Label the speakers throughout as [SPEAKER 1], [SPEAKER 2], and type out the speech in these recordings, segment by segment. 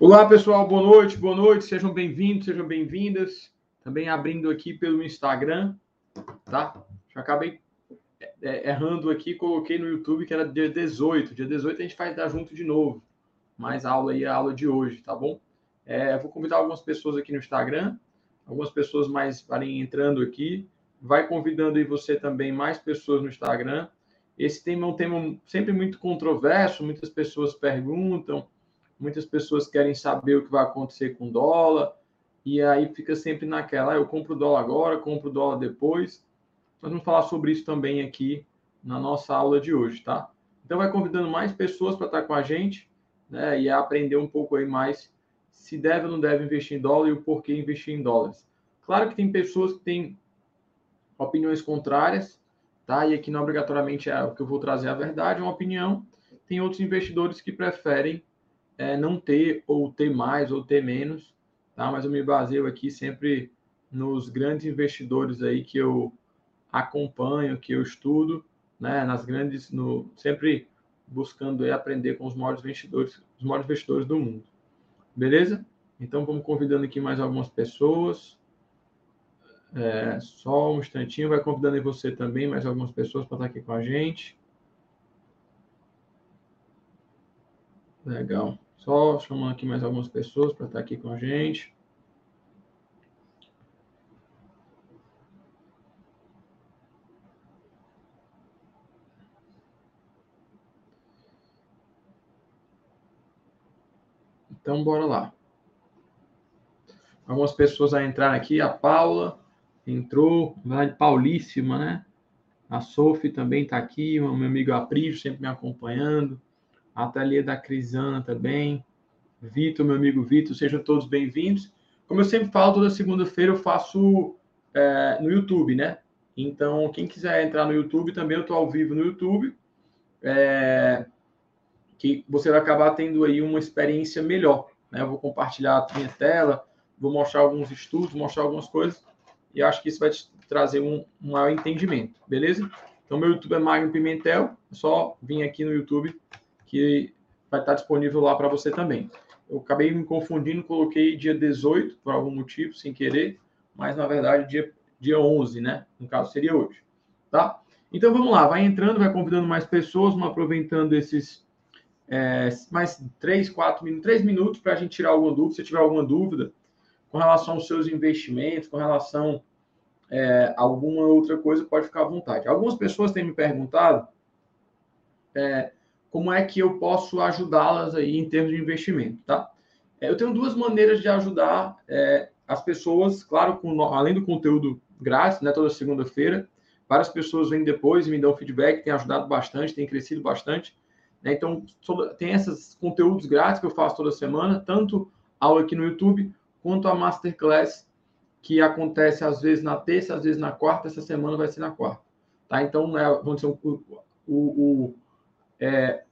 [SPEAKER 1] Olá, pessoal, boa noite, boa noite, sejam bem-vindos, sejam bem-vindas. Também abrindo aqui pelo Instagram, tá? Já acabei é, errando aqui, coloquei no YouTube que era dia 18. Dia 18 a gente vai dar junto de novo. Mais aula aí, a aula de hoje, tá bom? É, vou convidar algumas pessoas aqui no Instagram, algumas pessoas mais varem entrando aqui. Vai convidando aí você também mais pessoas no Instagram. Esse tema é um tema sempre muito controverso, muitas pessoas perguntam, muitas pessoas querem saber o que vai acontecer com o dólar, e aí fica sempre naquela, ah, eu compro o dólar agora, compro o dólar depois. Nós vamos falar sobre isso também aqui na nossa aula de hoje, tá? Então vai convidando mais pessoas para estar com a gente, né, e aprender um pouco aí mais se deve ou não deve investir em dólar e o porquê investir em dólares. Claro que tem pessoas que têm opiniões contrárias, tá? E aqui não obrigatoriamente é o que eu vou trazer a verdade, é uma opinião. Tem outros investidores que preferem é, não ter ou ter mais ou ter menos, tá? Mas eu me baseio aqui sempre nos grandes investidores aí que eu acompanho, que eu estudo, né? Nas grandes, no sempre buscando aí aprender com os maiores investidores, os maiores investidores do mundo. Beleza? Então vamos convidando aqui mais algumas pessoas. É, só um instantinho, vai convidando aí você também, mais algumas pessoas para estar aqui com a gente. Legal. Só chamando aqui mais algumas pessoas para estar aqui com a gente. Então, bora lá. Algumas pessoas a entrar aqui. A Paula, entrou, paulíssima, né? A Sophie também está aqui, o meu amigo Aprígio sempre me acompanhando. A Ateliê da Crisana também. Vitor, meu amigo Vitor, sejam todos bem-vindos. Como eu sempre falo, toda segunda-feira eu faço é, no YouTube, né? Então, quem quiser entrar no YouTube, também eu estou ao vivo no YouTube. É, que você vai acabar tendo aí uma experiência melhor. Né? Eu vou compartilhar a minha tela, vou mostrar alguns estudos, mostrar algumas coisas e acho que isso vai te trazer um, um maior entendimento, beleza? Então, meu YouTube é Magno Pimentel, é só vir aqui no YouTube que vai estar disponível lá para você também. Eu acabei me confundindo, coloquei dia 18 por algum motivo, sem querer, mas na verdade dia, dia 11, né? No caso seria hoje, tá? Então vamos lá, vai entrando, vai convidando mais pessoas, vamos aproveitando esses é, mais 3, 4 minutos, 3 minutos para a gente tirar alguma dúvida. Se tiver alguma dúvida, com relação aos seus investimentos, com relação é, a alguma outra coisa, pode ficar à vontade. Algumas pessoas têm me perguntado é, como é que eu posso ajudá-las aí em termos de investimento, tá? É, eu tenho duas maneiras de ajudar é, as pessoas, claro, com, além do conteúdo grátis, né, toda segunda-feira, várias pessoas vêm depois e me dão feedback, tem ajudado bastante, tem crescido bastante. Né? Então, tem esses conteúdos grátis que eu faço toda semana, tanto aula aqui no YouTube, quanto a masterclass que acontece às vezes na terça, às vezes na quarta, essa semana vai ser na quarta. Tá? Então, é, vamos dizer, o, o, o é,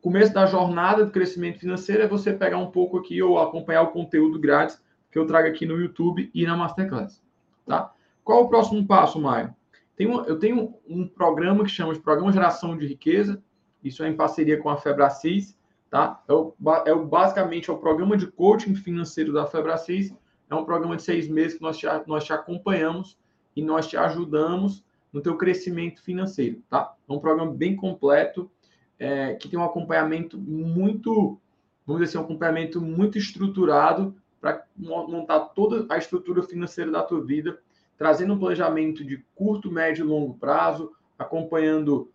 [SPEAKER 1] começo da jornada do crescimento financeiro é você pegar um pouco aqui ou acompanhar o conteúdo grátis que eu trago aqui no YouTube e na Masterclass. Tá? Qual o próximo passo, Maio? Eu tenho um programa que chama de Programa Geração de Riqueza, isso é em parceria com a Febracis, tá? É, o, é o, basicamente é o programa de coaching financeiro da Febracis. É um programa de seis meses que nós te, nós te acompanhamos e nós te ajudamos no teu crescimento financeiro, tá? É um programa bem completo, é, que tem um acompanhamento muito, vamos dizer assim, um acompanhamento muito estruturado para montar toda a estrutura financeira da tua vida, trazendo um planejamento de curto, médio e longo prazo, acompanhando,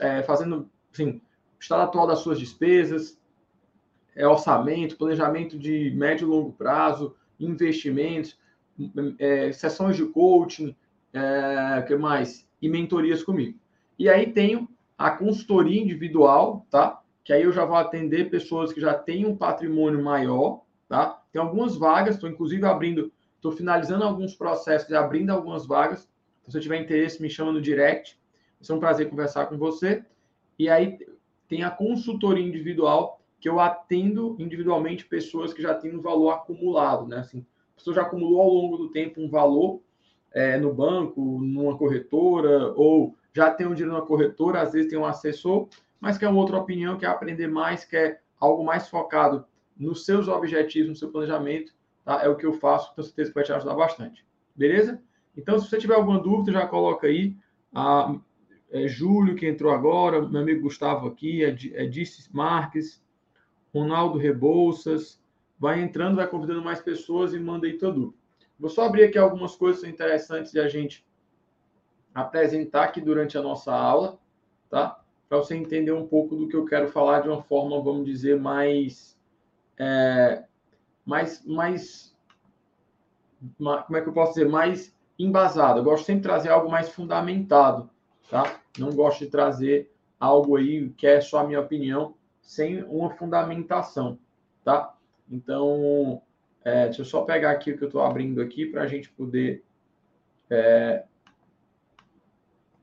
[SPEAKER 1] é, fazendo assim, estado atual das suas despesas, é, orçamento, planejamento de médio e longo prazo, investimentos, é, sessões de coaching, é, que mais? E mentorias comigo. E aí tenho a consultoria individual, tá? Que aí eu já vou atender pessoas que já têm um patrimônio maior, tá? Tem algumas vagas, estou inclusive abrindo, estou finalizando alguns processos e abrindo algumas vagas. Então, se tiver interesse, me chama no direct. Vai ser um prazer conversar com você. E aí tem a consultoria individual, que eu atendo individualmente pessoas que já têm um valor acumulado, né? Assim, a pessoa já acumulou ao longo do tempo um valor é, no banco, numa corretora, ou já tem um dinheiro na corretora, às vezes tem um assessor, mas quer outra opinião, quer aprender mais, quer algo mais focado nos seus objetivos, no seu planejamento, tá? É o que eu faço, tenho certeza que vai te ajudar bastante. Beleza? Então, se você tiver alguma dúvida, já coloca aí. A, é, Júlio, que entrou agora, meu amigo Gustavo aqui, Edice Marques, Ronaldo Rebouças. Vai entrando, vai convidando mais pessoas e manda aí tua dúvida. Vou só abrir aqui algumas coisas interessantes de a gente apresentar aqui durante a nossa aula, tá? Para você entender um pouco do que eu quero falar de uma forma, vamos dizer, mais, é, mais, mais, como é que eu posso dizer, mais embasada. Eu gosto sempre de trazer algo mais fundamentado, tá? Não gosto de trazer algo aí que é só a minha opinião, sem uma fundamentação, tá? Então, é, deixa eu só pegar aqui o que eu estou abrindo aqui para a gente poder é,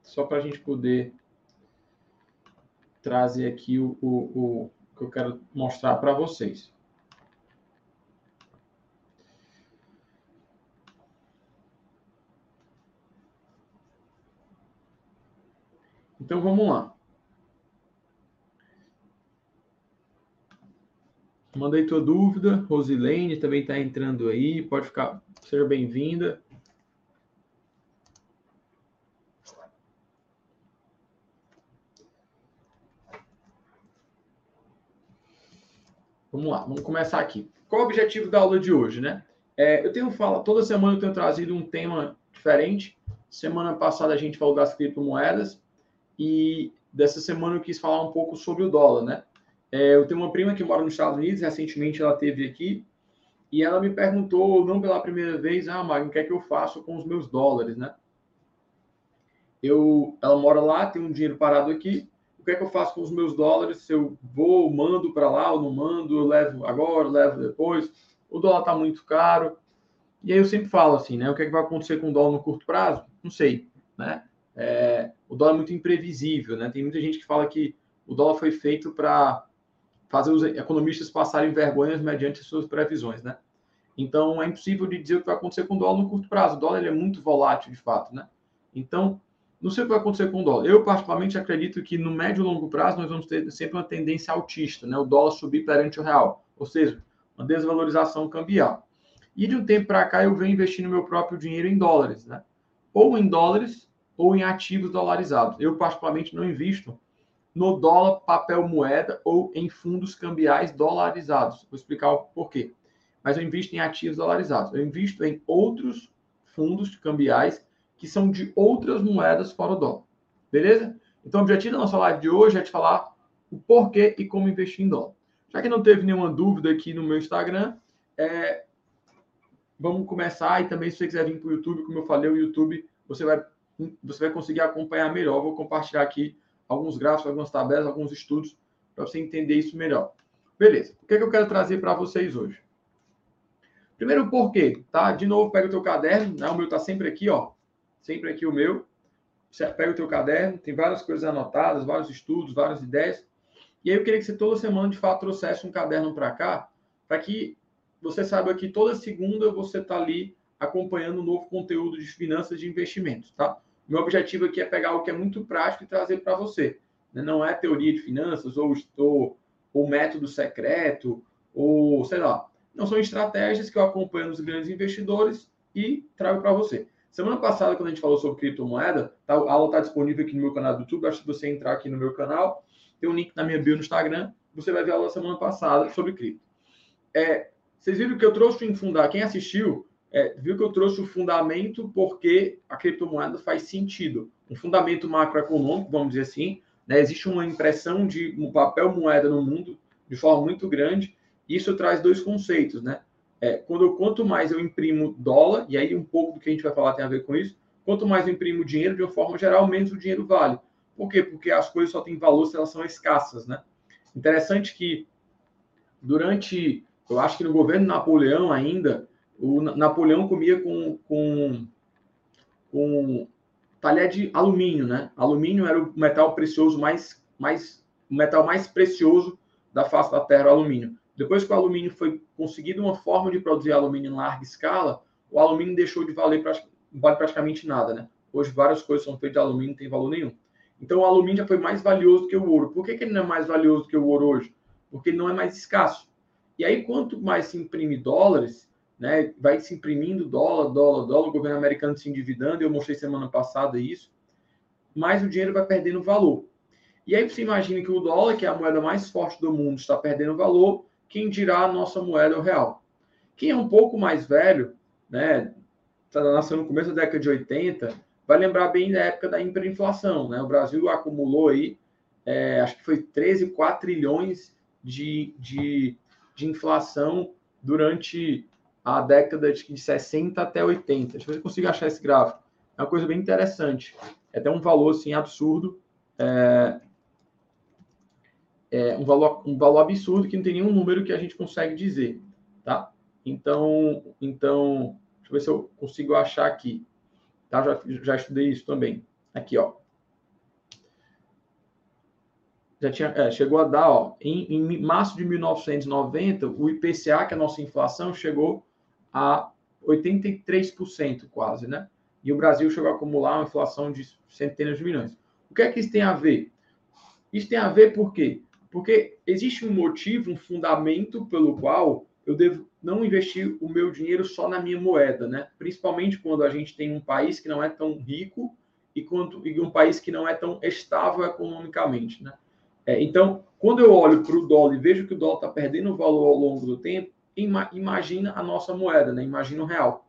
[SPEAKER 1] só para a gente poder trazer aqui o, o, o que eu quero mostrar para vocês. Então vamos lá. Mandei tua dúvida, Rosilene também está entrando aí, pode ficar, seja bem-vinda. Vamos lá, vamos começar aqui. Qual o objetivo da aula de hoje, né? É, eu tenho fala, toda semana eu tenho trazido um tema diferente. Semana passada a gente falou das criptomoedas e dessa semana eu quis falar um pouco sobre o dólar, né? É, eu tenho uma prima que mora nos Estados Unidos, recentemente ela teve aqui e ela me perguntou, não pela primeira vez, ah, Magno, o que é que eu faço com os meus dólares, né? Eu, ela mora lá, tem um dinheiro parado aqui, o que é que eu faço com os meus dólares? Se eu vou, mando para lá ou não mando, eu levo agora, eu levo depois. O dólar está muito caro. E aí eu sempre falo assim, né? O que é que vai acontecer com o dólar no curto prazo? Não sei, né? É, o dólar é muito imprevisível, né? Tem muita gente que fala que o dólar foi feito para fazer os economistas passarem vergonhas mediante suas previsões, né? Então é impossível de dizer o que vai acontecer com o dólar no curto prazo. O dólar é muito volátil, de fato, né? Então não sei o que vai acontecer com o dólar. Eu, particularmente, acredito que no médio e longo prazo nós vamos ter sempre uma tendência altista, né? O dólar subir perante o real, ou seja, uma desvalorização cambial. E de um tempo para cá eu venho investindo meu próprio dinheiro em dólares, né? Ou em dólares ou em ativos dolarizados. Eu, particularmente, não invisto no dólar, papel moeda ou em fundos cambiais dolarizados. Vou explicar o porquê. Mas eu invisto em ativos dolarizados. Eu invisto em outros fundos cambiais que são de outras moedas fora o dólar. Beleza? Então, o objetivo da nossa live de hoje é te falar o porquê e como investir em dólar. Já que não teve nenhuma dúvida aqui no meu Instagram, é... vamos começar. E também, se você quiser vir para o YouTube, como eu falei, o YouTube você vai, você vai conseguir acompanhar melhor. vou compartilhar aqui alguns gráficos, algumas tabelas, alguns estudos para você entender isso melhor. Beleza. O que, é que eu quero trazer para vocês hoje? Primeiro, o porquê, tá? De novo, pega o teu caderno, né? O meu está sempre aqui, ó sempre aqui o meu. Você pega o teu caderno, tem várias coisas anotadas, vários estudos, várias ideias. E aí eu queria que você toda semana, de fato, trouxesse um caderno para cá, para que você saiba que toda segunda você está ali acompanhando um novo conteúdo de finanças de investimentos, tá? Meu objetivo aqui é pegar algo que é muito prático e trazer para você. Né? Não é teoria de finanças ou, ou, ou método secreto ou sei lá. Não são estratégias que eu acompanho nos grandes investidores e trago para você. Semana passada, quando a gente falou sobre criptomoeda, tá, a aula está disponível aqui no meu canal do YouTube. Basta você entrar aqui no meu canal, tem um link na minha bio no Instagram. Você vai ver a aula semana passada sobre cripto. É, vocês viram que eu trouxe um fundar. Quem assistiu é, viu que eu trouxe o fundamento porque a criptomoeda faz sentido. Um fundamento macroeconômico, vamos dizer assim. Né? Existe uma impressão de um papel moeda no mundo de forma muito grande. Isso traz dois conceitos, né? é, quando eu, quanto mais eu imprimo dólar, e aí um pouco do que a gente vai falar tem a ver com isso, quanto mais eu imprimo dinheiro, de uma forma geral, menos o dinheiro vale. Por quê? Porque as coisas só têm valor se elas são escassas, né? Interessante que durante, eu acho que no governo Napoleão ainda, o Napoleão comia com, com, com talher de alumínio, né? Alumínio era o metal precioso mais, mais, o metal mais precioso da face da Terra, o alumínio. Depois que o alumínio foi conseguido uma forma de produzir alumínio em larga escala, o alumínio deixou de valer vale praticamente nada, né? Hoje várias coisas são feitas de alumínio, tem valor nenhum. Então o alumínio já foi mais valioso que o ouro. Por que, que ele não é mais valioso que o ouro hoje? Porque ele não é mais escasso. E aí, quanto mais se imprime dólares, né, vai se imprimindo dólar, dólar, dólar, o governo americano se endividando, eu mostrei semana passada isso, mais o dinheiro vai perdendo valor. E aí você imagina que o dólar, que é a moeda mais forte do mundo, está perdendo valor, quem dirá a nossa moeda o real? Quem é um pouco mais velho, né, está nascendo no começo da década de 80, vai lembrar bem da época da hiperinflação, né? O Brasil acumulou aí, é, acho que foi 13, 4 trilhões de, de, de inflação durante a década de 60 até 80. Deixa eu ver se eu consigo achar esse gráfico. É uma coisa bem interessante. É até um valor assim absurdo. É, é um, valor, um valor absurdo que não tem nenhum número que a gente consegue dizer. Tá? Então, então deixa eu ver se eu consigo achar aqui. Tá? Já, já estudei isso também. Aqui, ó. Já tinha, é, chegou a dar, ó, em, em março de 1990, o IPCA, que é a nossa inflação, chegou a 83% quase, né? E o Brasil chegou a acumular uma inflação de centenas de milhões. O que é que isso tem a ver? Isso tem a ver por quê? Porque existe um motivo, um fundamento pelo qual eu devo não investir o meu dinheiro só na minha moeda, né? Principalmente quando a gente tem um país que não é tão rico e, quando, e um país que não é tão estável economicamente, né? É, então, quando eu olho para o dólar e vejo que o dólar está perdendo valor ao longo do tempo, imagina a nossa moeda, né? imagina o real.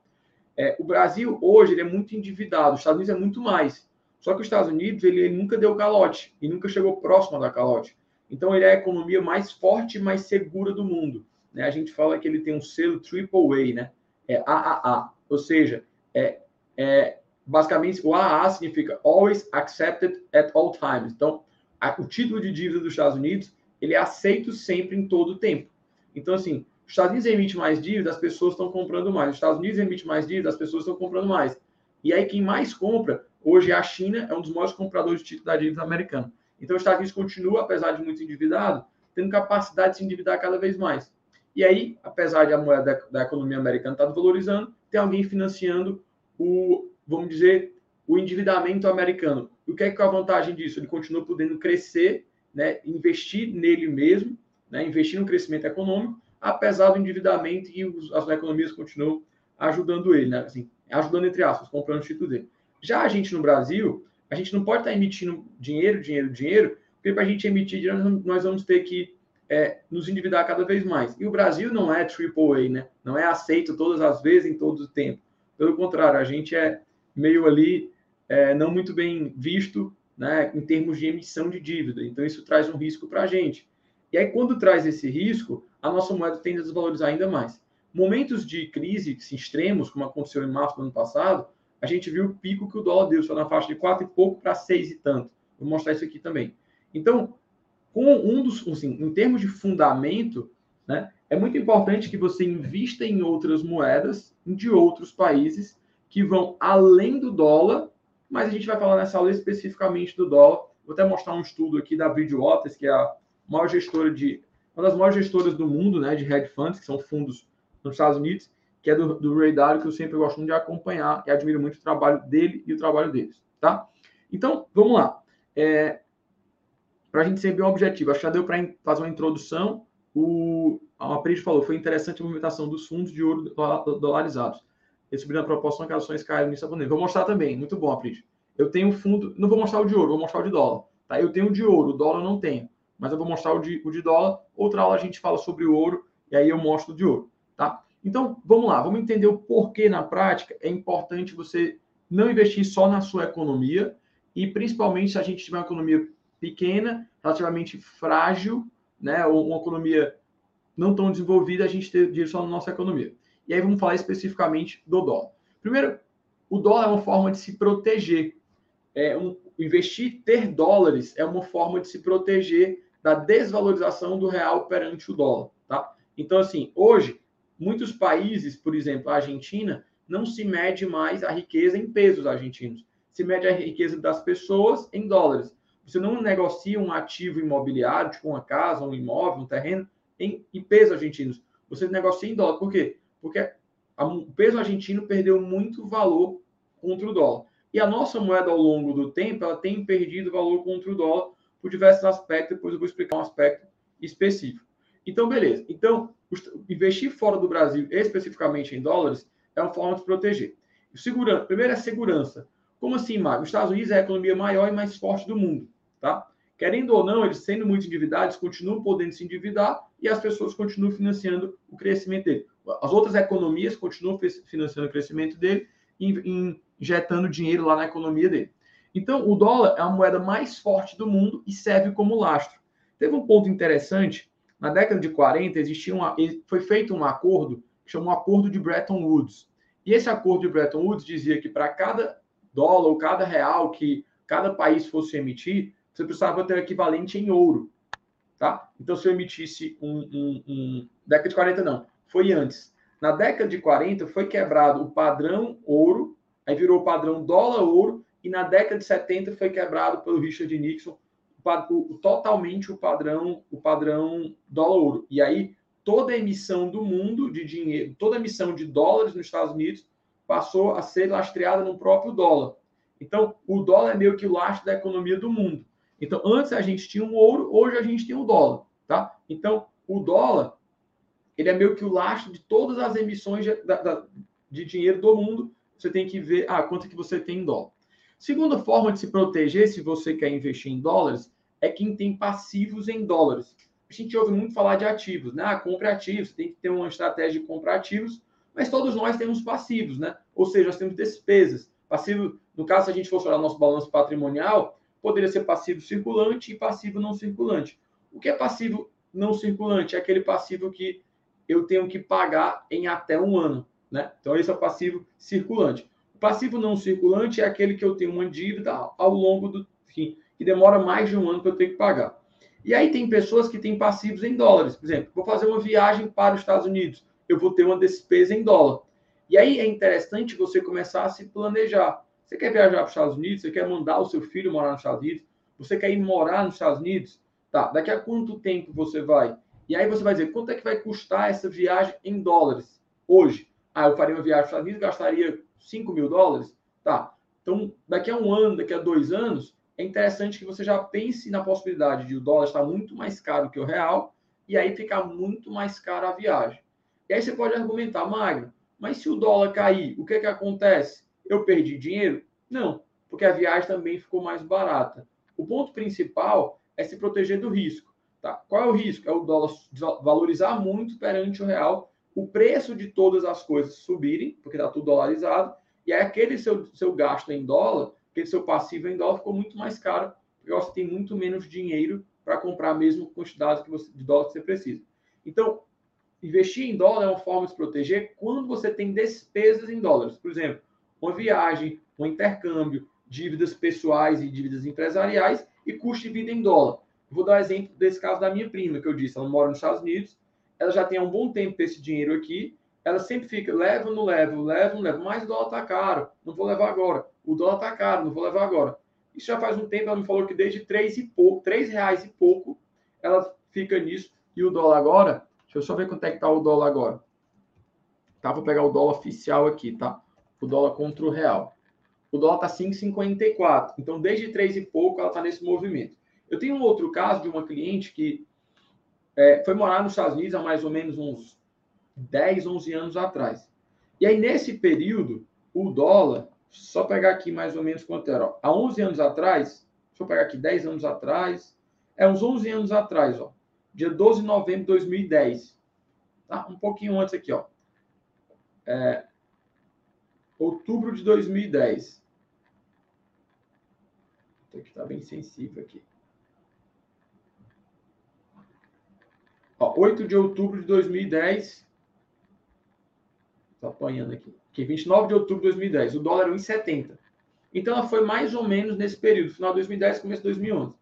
[SPEAKER 1] É, o Brasil hoje é muito endividado, os Estados Unidos é muito mais. Só que os Estados Unidos ele, ele nunca deu calote e nunca chegou próximo da calote. Então ele é a economia mais forte mais segura do mundo. Né? A gente fala que ele tem um selo AAA, né? É AAA, ou seja, é, é basicamente o AAA significa Always Accepted at All Times. Então a, o título de dívida dos Estados Unidos ele é aceito sempre em todo o tempo. Então assim os Estados Unidos emite mais dívida, as pessoas estão comprando mais. Os Estados Unidos emite mais dívida, as pessoas estão comprando mais. E aí, quem mais compra, hoje é a China, é um dos maiores compradores de título da dívida americana. Então, os Estados Unidos continua, apesar de muito endividado, tendo capacidade de se endividar cada vez mais. E aí, apesar de a moeda da, da economia americana estar valorizando, tem alguém financiando o, vamos dizer, o endividamento americano. O que é, que é a vantagem disso? Ele continua podendo crescer, né, investir nele mesmo, né, investir no crescimento econômico, apesar do endividamento e as economias continuam ajudando ele, né? Assim, ajudando entre aspas, comprando o título dele. Já a gente no Brasil, a gente não pode estar emitindo dinheiro, dinheiro, dinheiro, porque para a gente emitir dinheiro, nós vamos ter que é, nos endividar cada vez mais. E o Brasil não é AAA, né? Não é aceito todas as vezes, em todo o tempo. Pelo contrário, a gente é meio ali é, não muito bem visto né, em termos de emissão de dívida. Então, isso traz um risco para a gente. E aí, quando traz esse risco, a nossa moeda tende a desvalorizar ainda mais. Momentos de crise extremos, como aconteceu em março do ano passado, a gente viu o pico que o dólar deu, só na faixa de 4 e pouco para 6 e tanto. Vou mostrar isso aqui também. Então, com um dos, assim, em termos de fundamento, né, é muito importante que você invista em outras moedas de outros países que vão além do dólar, mas a gente vai falar nessa aula especificamente do dólar. Vou até mostrar um estudo aqui da Bridgewater, que é a maior gestora de uma das maiores gestoras do mundo, né, de hedge funds, que são fundos nos Estados Unidos, que é do, do Ray Dalio, que eu sempre gosto muito de acompanhar e admiro muito o trabalho dele e o trabalho deles, tá? Então, vamos lá. É, para a gente ser bem objetivo, acho que já deu para fazer uma introdução. O a Pris falou, foi interessante a movimentação dos fundos de ouro dolarizados. Eles subiram a proporção que as ações caíram nisso. Vou mostrar também, muito bom, Apris. Eu tenho um fundo, não vou mostrar o de ouro, vou mostrar o de dólar. Tá? Eu tenho o de ouro, o dólar eu não tenho mas eu vou mostrar o de, o de dólar. Outra aula a gente fala sobre o ouro e aí eu mostro o de ouro, tá? Então, vamos lá, vamos entender o porquê na prática é importante você não investir só na sua economia e principalmente se a gente tiver uma economia pequena, relativamente frágil, né, ou uma economia não tão desenvolvida, a gente ter dinheiro só na nossa economia. E aí vamos falar especificamente do dólar. Primeiro, o dólar é uma forma de se proteger. É um, investir, ter dólares é uma forma de se proteger da desvalorização do real perante o dólar, tá? Então, assim, hoje, muitos países, por exemplo, a Argentina, não se mede mais a riqueza em pesos argentinos. Se mede a riqueza das pessoas em dólares. Você não negocia um ativo imobiliário, tipo uma casa, um imóvel, um terreno, em, em pesos argentinos. Você negocia em dólar. Por quê? Porque a, o peso argentino perdeu muito valor contra o dólar. E a nossa moeda, ao longo do tempo, ela tem perdido valor contra o dólar por diversos aspectos, depois eu vou explicar um aspecto específico. Então, beleza. Então, investir fora do Brasil, especificamente em dólares, é uma forma de se proteger. Segurança, primeiro é segurança. Como assim, Mário? Os Estados Unidos é a economia maior e mais forte do mundo, tá? Querendo ou não, eles sendo muito endividados, continuam podendo se endividar e as pessoas continuam financiando o crescimento dele. As outras economias continuam financiando o crescimento dele e injetando dinheiro lá na economia dele. Então, o dólar é a moeda mais forte do mundo e serve como lastro. Teve um ponto interessante, na década de 40 existia uma, foi feito um acordo que chamou Acordo de Bretton Woods. E esse acordo de Bretton Woods dizia que para cada dólar ou cada real que cada país fosse emitir, você precisava ter o equivalente em ouro. Tá? Então, se eu emitisse um, um, um. Década de 40, não. Foi antes. Na década de 40, foi quebrado o padrão ouro, aí virou o padrão dólar-ouro, e na década de 70 foi quebrado pelo Richard Nixon o, o, totalmente o padrão o padrão dólar-ouro. E aí, toda emissão do mundo de dinheiro, toda emissão de dólares nos Estados Unidos passou a ser lastreada no próprio dólar. Então, o dólar é meio que o lastro da economia do mundo. Então, antes a gente tinha o ouro, hoje a gente tem o dólar, tá? Então, o dólar, ele é meio que o lastro de todas as emissões de, de dinheiro do mundo. Você tem que ver, ah, quanto que você tem em dólar. Segunda forma de se proteger, se você quer investir em dólares, é quem tem passivos em dólares. A gente ouve muito falar de ativos, né? Ah, compre ativos, tem que ter uma estratégia de comprar ativos, mas todos nós temos passivos, né? Ou seja, nós temos despesas. Passivo, no caso, se a gente fosse olhar nosso balanço patrimonial, poderia ser passivo circulante e passivo não circulante. O que é passivo não circulante? É aquele passivo que eu tenho que pagar em até um ano, né? Então, esse é o passivo circulante. O passivo não circulante é aquele que eu tenho uma dívida ao longo do fim, que demora mais de um ano para eu ter que pagar. E aí tem pessoas que têm passivos em dólares. Por exemplo, vou fazer uma viagem para os Estados Unidos eu vou ter uma despesa em dólar. E aí é interessante você começar a se planejar. Você quer viajar para os Estados Unidos? Você quer mandar o seu filho morar nos Estados Unidos? Você quer ir morar nos Estados Unidos? Tá, daqui a quanto tempo você vai? E aí você vai dizer, quanto é que vai custar essa viagem em dólares hoje? Ah, eu faria uma viagem para os Estados gastaria 5 mil dólares? Tá, então daqui a um ano, daqui a dois anos, é interessante que você já pense na possibilidade de o dólar estar muito mais caro que o real e aí ficar muito mais caro a viagem. E aí você pode argumentar, Magno, mas se o dólar cair, o que, que acontece? Eu perdi dinheiro? Não, porque a viagem também ficou mais barata. O ponto principal é se proteger do risco. Tá? Qual é o risco? É o dólar valorizar muito perante o real, o preço de todas as coisas subirem, porque está tudo dolarizado, e aí aquele seu, seu gasto em dólar, aquele seu passivo em dólar ficou muito mais caro, porque você tem muito menos dinheiro para comprar a mesma quantidade que você, de dólar que você precisa. Então, investir em dólar é uma forma de se proteger quando você tem despesas em dólares. Por exemplo, uma viagem, um intercâmbio, dívidas pessoais e dívidas empresariais e custo de vida em dólar. Vou dar um exemplo desse caso da minha prima, que eu disse, ela mora nos Estados Unidos, ela já tem há um bom tempo esse dinheiro aqui, ela sempre fica, leva não leva, leva não leva, mas o dólar está caro, não vou levar agora. O dólar está caro, não vou levar agora. Isso já faz um tempo, ela me falou que desde três e pouco, três reais e pouco, ela fica nisso, e o dólar agora Deixa eu só ver quanto é que tá o dólar agora. Tá? Vou pegar o dólar oficial aqui, tá? O dólar contra o real. O dólar tá 5,54. Então, desde 3 e pouco, ela tá nesse movimento. Eu tenho um outro caso de uma cliente que é, foi morar nos Estados Unidos há mais ou menos uns 10, 11 anos atrás. E aí, nesse período, o dólar, só pegar aqui mais ou menos quanto era. Ó, há 11 anos atrás, deixa eu pegar aqui 10 anos atrás, é uns 11 anos atrás, ó dia 12 de novembro de 2010. Tá? Um pouquinho antes aqui, ó. É, outubro de 2010. Tem que estar bem sensível aqui. Ó, 8 de outubro de 2010. Estou apanhando aqui. aqui. 29 de outubro de 2010. O dólar era 1,70. Então, ela foi mais ou menos nesse período, final de 2010, começo de 2011.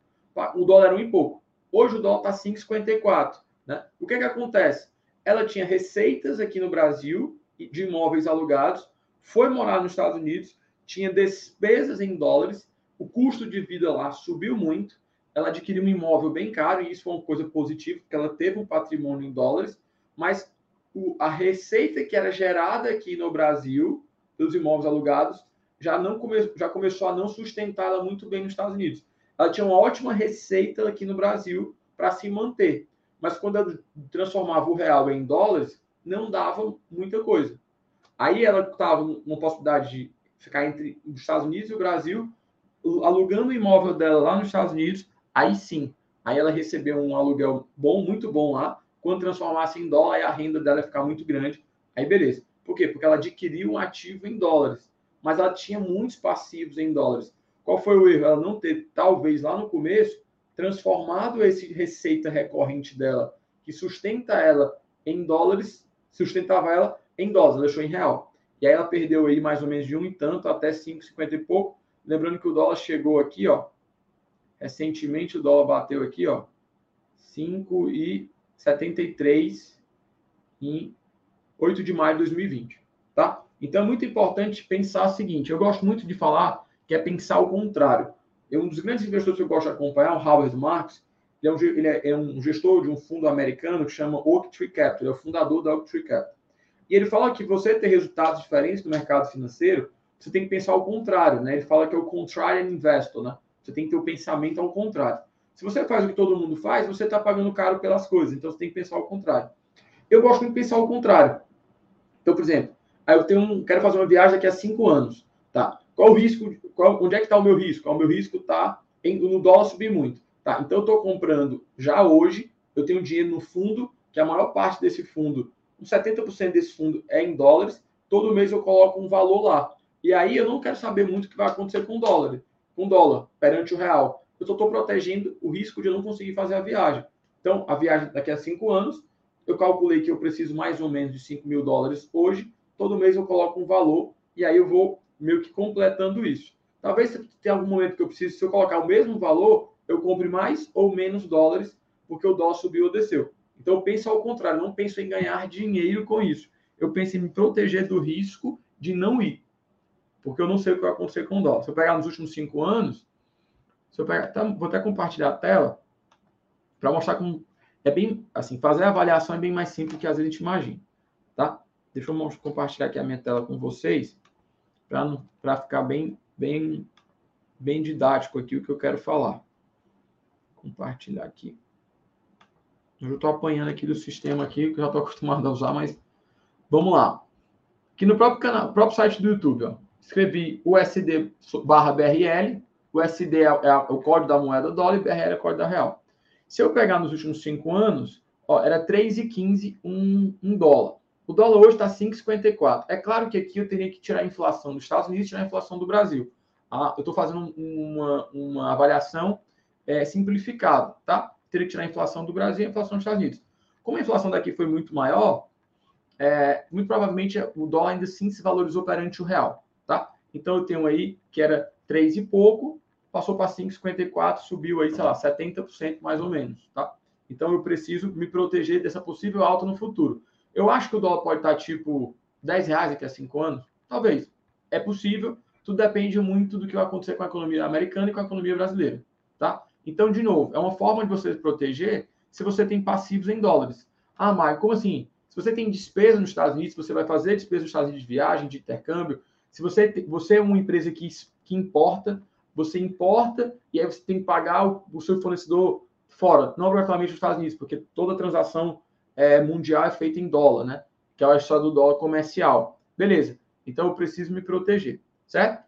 [SPEAKER 1] O dólar era um e pouco. Hoje o dólar está 5,54. Né? O que, que acontece? Ela tinha receitas aqui no Brasil de imóveis alugados, foi morar nos Estados Unidos, tinha despesas em dólares, o custo de vida lá subiu muito, ela adquiriu um imóvel bem caro, e isso foi uma coisa positiva, porque ela teve um patrimônio em dólares, mas o, a receita que era gerada aqui no Brasil, dos imóveis alugados, já, não come, já começou a não sustentá-la muito bem nos Estados Unidos ela tinha uma ótima receita aqui no Brasil para se manter. mas quando ela transformava o real em dólares, não dava muita coisa. Aí ela estava numa possibilidade de ficar entre os Estados Unidos e o Brasil, alugando o imóvel dela lá nos Estados Unidos, aí sim, aí ela recebeu um aluguel bom, muito bom lá, quando transformasse em dólar, a renda dela ia ficar muito grande, aí beleza. Por quê? Porque ela adquiriu um ativo em dólares, mas ela tinha muitos passivos em dólares. Qual foi o erro? Ela não ter, talvez lá no começo, transformado esse receita recorrente dela, que sustenta ela em dólares, sustentava ela em dólares, ela deixou em real. E aí ela perdeu aí mais ou menos de um e tanto até 5,50 e pouco. Lembrando que o dólar chegou aqui, ó. Recentemente o dólar bateu aqui, ó. 5,73 em 8 de maio de 2020, tá? Então é muito importante pensar o seguinte, eu gosto muito de falar que é pensar o contrário. Eu, um dos grandes investidores que eu gosto de acompanhar, o Howard Marks, ele é, um, ele é um gestor de um fundo americano que chama Oak Tree Capital, ele é o fundador da Oak Tree Capital. E ele fala que você ter resultados diferentes no mercado financeiro, você tem que pensar ao contrário, né? Ele fala que é o contrarian investor, né? Você tem que ter o pensamento ao contrário. Se você faz o que todo mundo faz, você está pagando caro pelas coisas. Então você tem que pensar ao contrário. Eu gosto de pensar ao contrário. Então, por exemplo, aí eu tenho um, quero fazer uma viagem daqui a cinco anos, tá? Qual o risco? Qual, onde é que está o meu risco? O meu risco está no dólar subir muito, tá? Então eu estou comprando já hoje. Eu tenho dinheiro no fundo, que a maior parte desse fundo 70% desse fundo é em dólares, todo mês eu coloco um valor lá. E aí eu não quero saber muito o que vai acontecer com o dólar, com dólar perante o real. Eu estou protegendo o risco de não conseguir fazer a viagem. Então, a viagem daqui a cinco anos, eu calculei que eu preciso mais ou menos de 5 mil dólares hoje. Todo mês eu coloco um valor e aí eu vou meio que completando isso. Talvez tenha algum momento que eu preciso, se eu colocar o mesmo valor, eu compre mais ou menos dólares, porque o dólar subiu ou desceu. Então, eu penso ao contrário, não penso em ganhar dinheiro com isso. Eu penso em me proteger do risco de não ir. Porque eu não sei o que vai acontecer com o dólar. Se eu pegar nos últimos cinco anos, se eu pegar, tá, vou até compartilhar a tela para mostrar como é bem assim, fazer a avaliação é bem mais simples do que às vezes a gente imagina, tá? Deixa eu compartilhar aqui a minha tela com vocês para ficar bem, bem, bem didático aqui o que eu quero falar. Compartilhar aqui. Eu estou apanhando aqui do sistema aqui, que eu já estou acostumado a usar, mas vamos lá. Aqui no próprio canal, próprio site do YouTube, ó, escrevi USD barra BRL, USD é, é, o código da moeda dólar e BRL é o código da real. Se eu pegar nos últimos cinco anos, ó, era 3,15 um, um dólar. O dólar hoje está 5,54. É claro que aqui eu teria que tirar a inflação dos Estados Unidos e tirar a inflação do Brasil. Ah, eu estou fazendo uma, uma avaliação é, simplificada, tá? teria que tirar a inflação do Brasil e a inflação dos Estados Unidos. Como a inflação daqui foi muito maior, é, muito provavelmente o dólar ainda sim se valorizou perante o real? Então eu tenho aí que era 3 e pouco, passou para 5,54, subiu aí, sei lá, 70% mais ou menos, tá? Então eu preciso me proteger dessa possível alta no futuro. Eu acho que o dólar pode estar tipo 10 reais daqui a 5 anos, talvez. É possível, tudo depende muito do que vai acontecer com a economia americana e com a economia brasileira, tá? Então, de novo, é uma forma de você se proteger se você tem passivos em dólares. Ah, Maio, como assim? Se você tem despesa nos Estados Unidos, você vai fazer despesa nos Estados Unidos de viagem, de intercâmbio. Se você, você é uma empresa que, que importa, você importa e aí você tem que pagar o, o seu fornecedor fora, não obrigatoriamente nos Estados Unidos, porque toda transação é, mundial é feita em dólar, né? Que é a história do dólar comercial. Beleza. Então eu preciso me proteger, certo?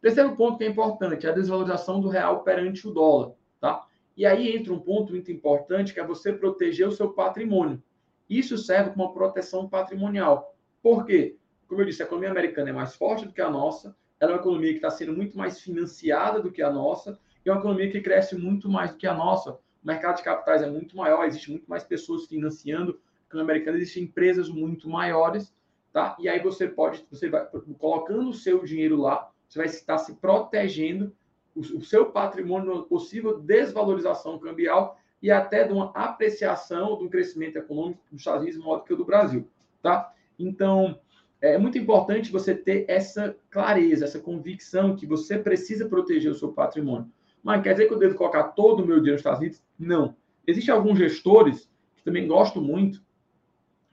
[SPEAKER 1] Terceiro ponto que é importante é a desvalorização do real perante o dólar. Tá? E aí entra um ponto muito importante que é você proteger o seu patrimônio. Isso serve como uma proteção patrimonial. Por quê? Como eu disse, a economia americana é mais forte do que a nossa, ela é uma economia que está sendo muito mais financiada do que a nossa, e é uma economia que cresce muito mais do que a nossa. O mercado de capitais é muito maior, existe muito mais pessoas financiando. A economia americana existem empresas muito maiores, tá? E aí você pode, você vai colocando o seu dinheiro lá, você vai estar se protegendo o, seu patrimônio, possível desvalorização cambial e até de uma apreciação do crescimento econômico dos Estados Unidos que o do Brasil, tá? Então, é muito importante você ter essa clareza, essa convicção que você precisa proteger o seu patrimônio. Mas quer dizer que eu devo colocar todo o meu dinheiro nos Estados Unidos? Não. Existem alguns gestores que também gosto muito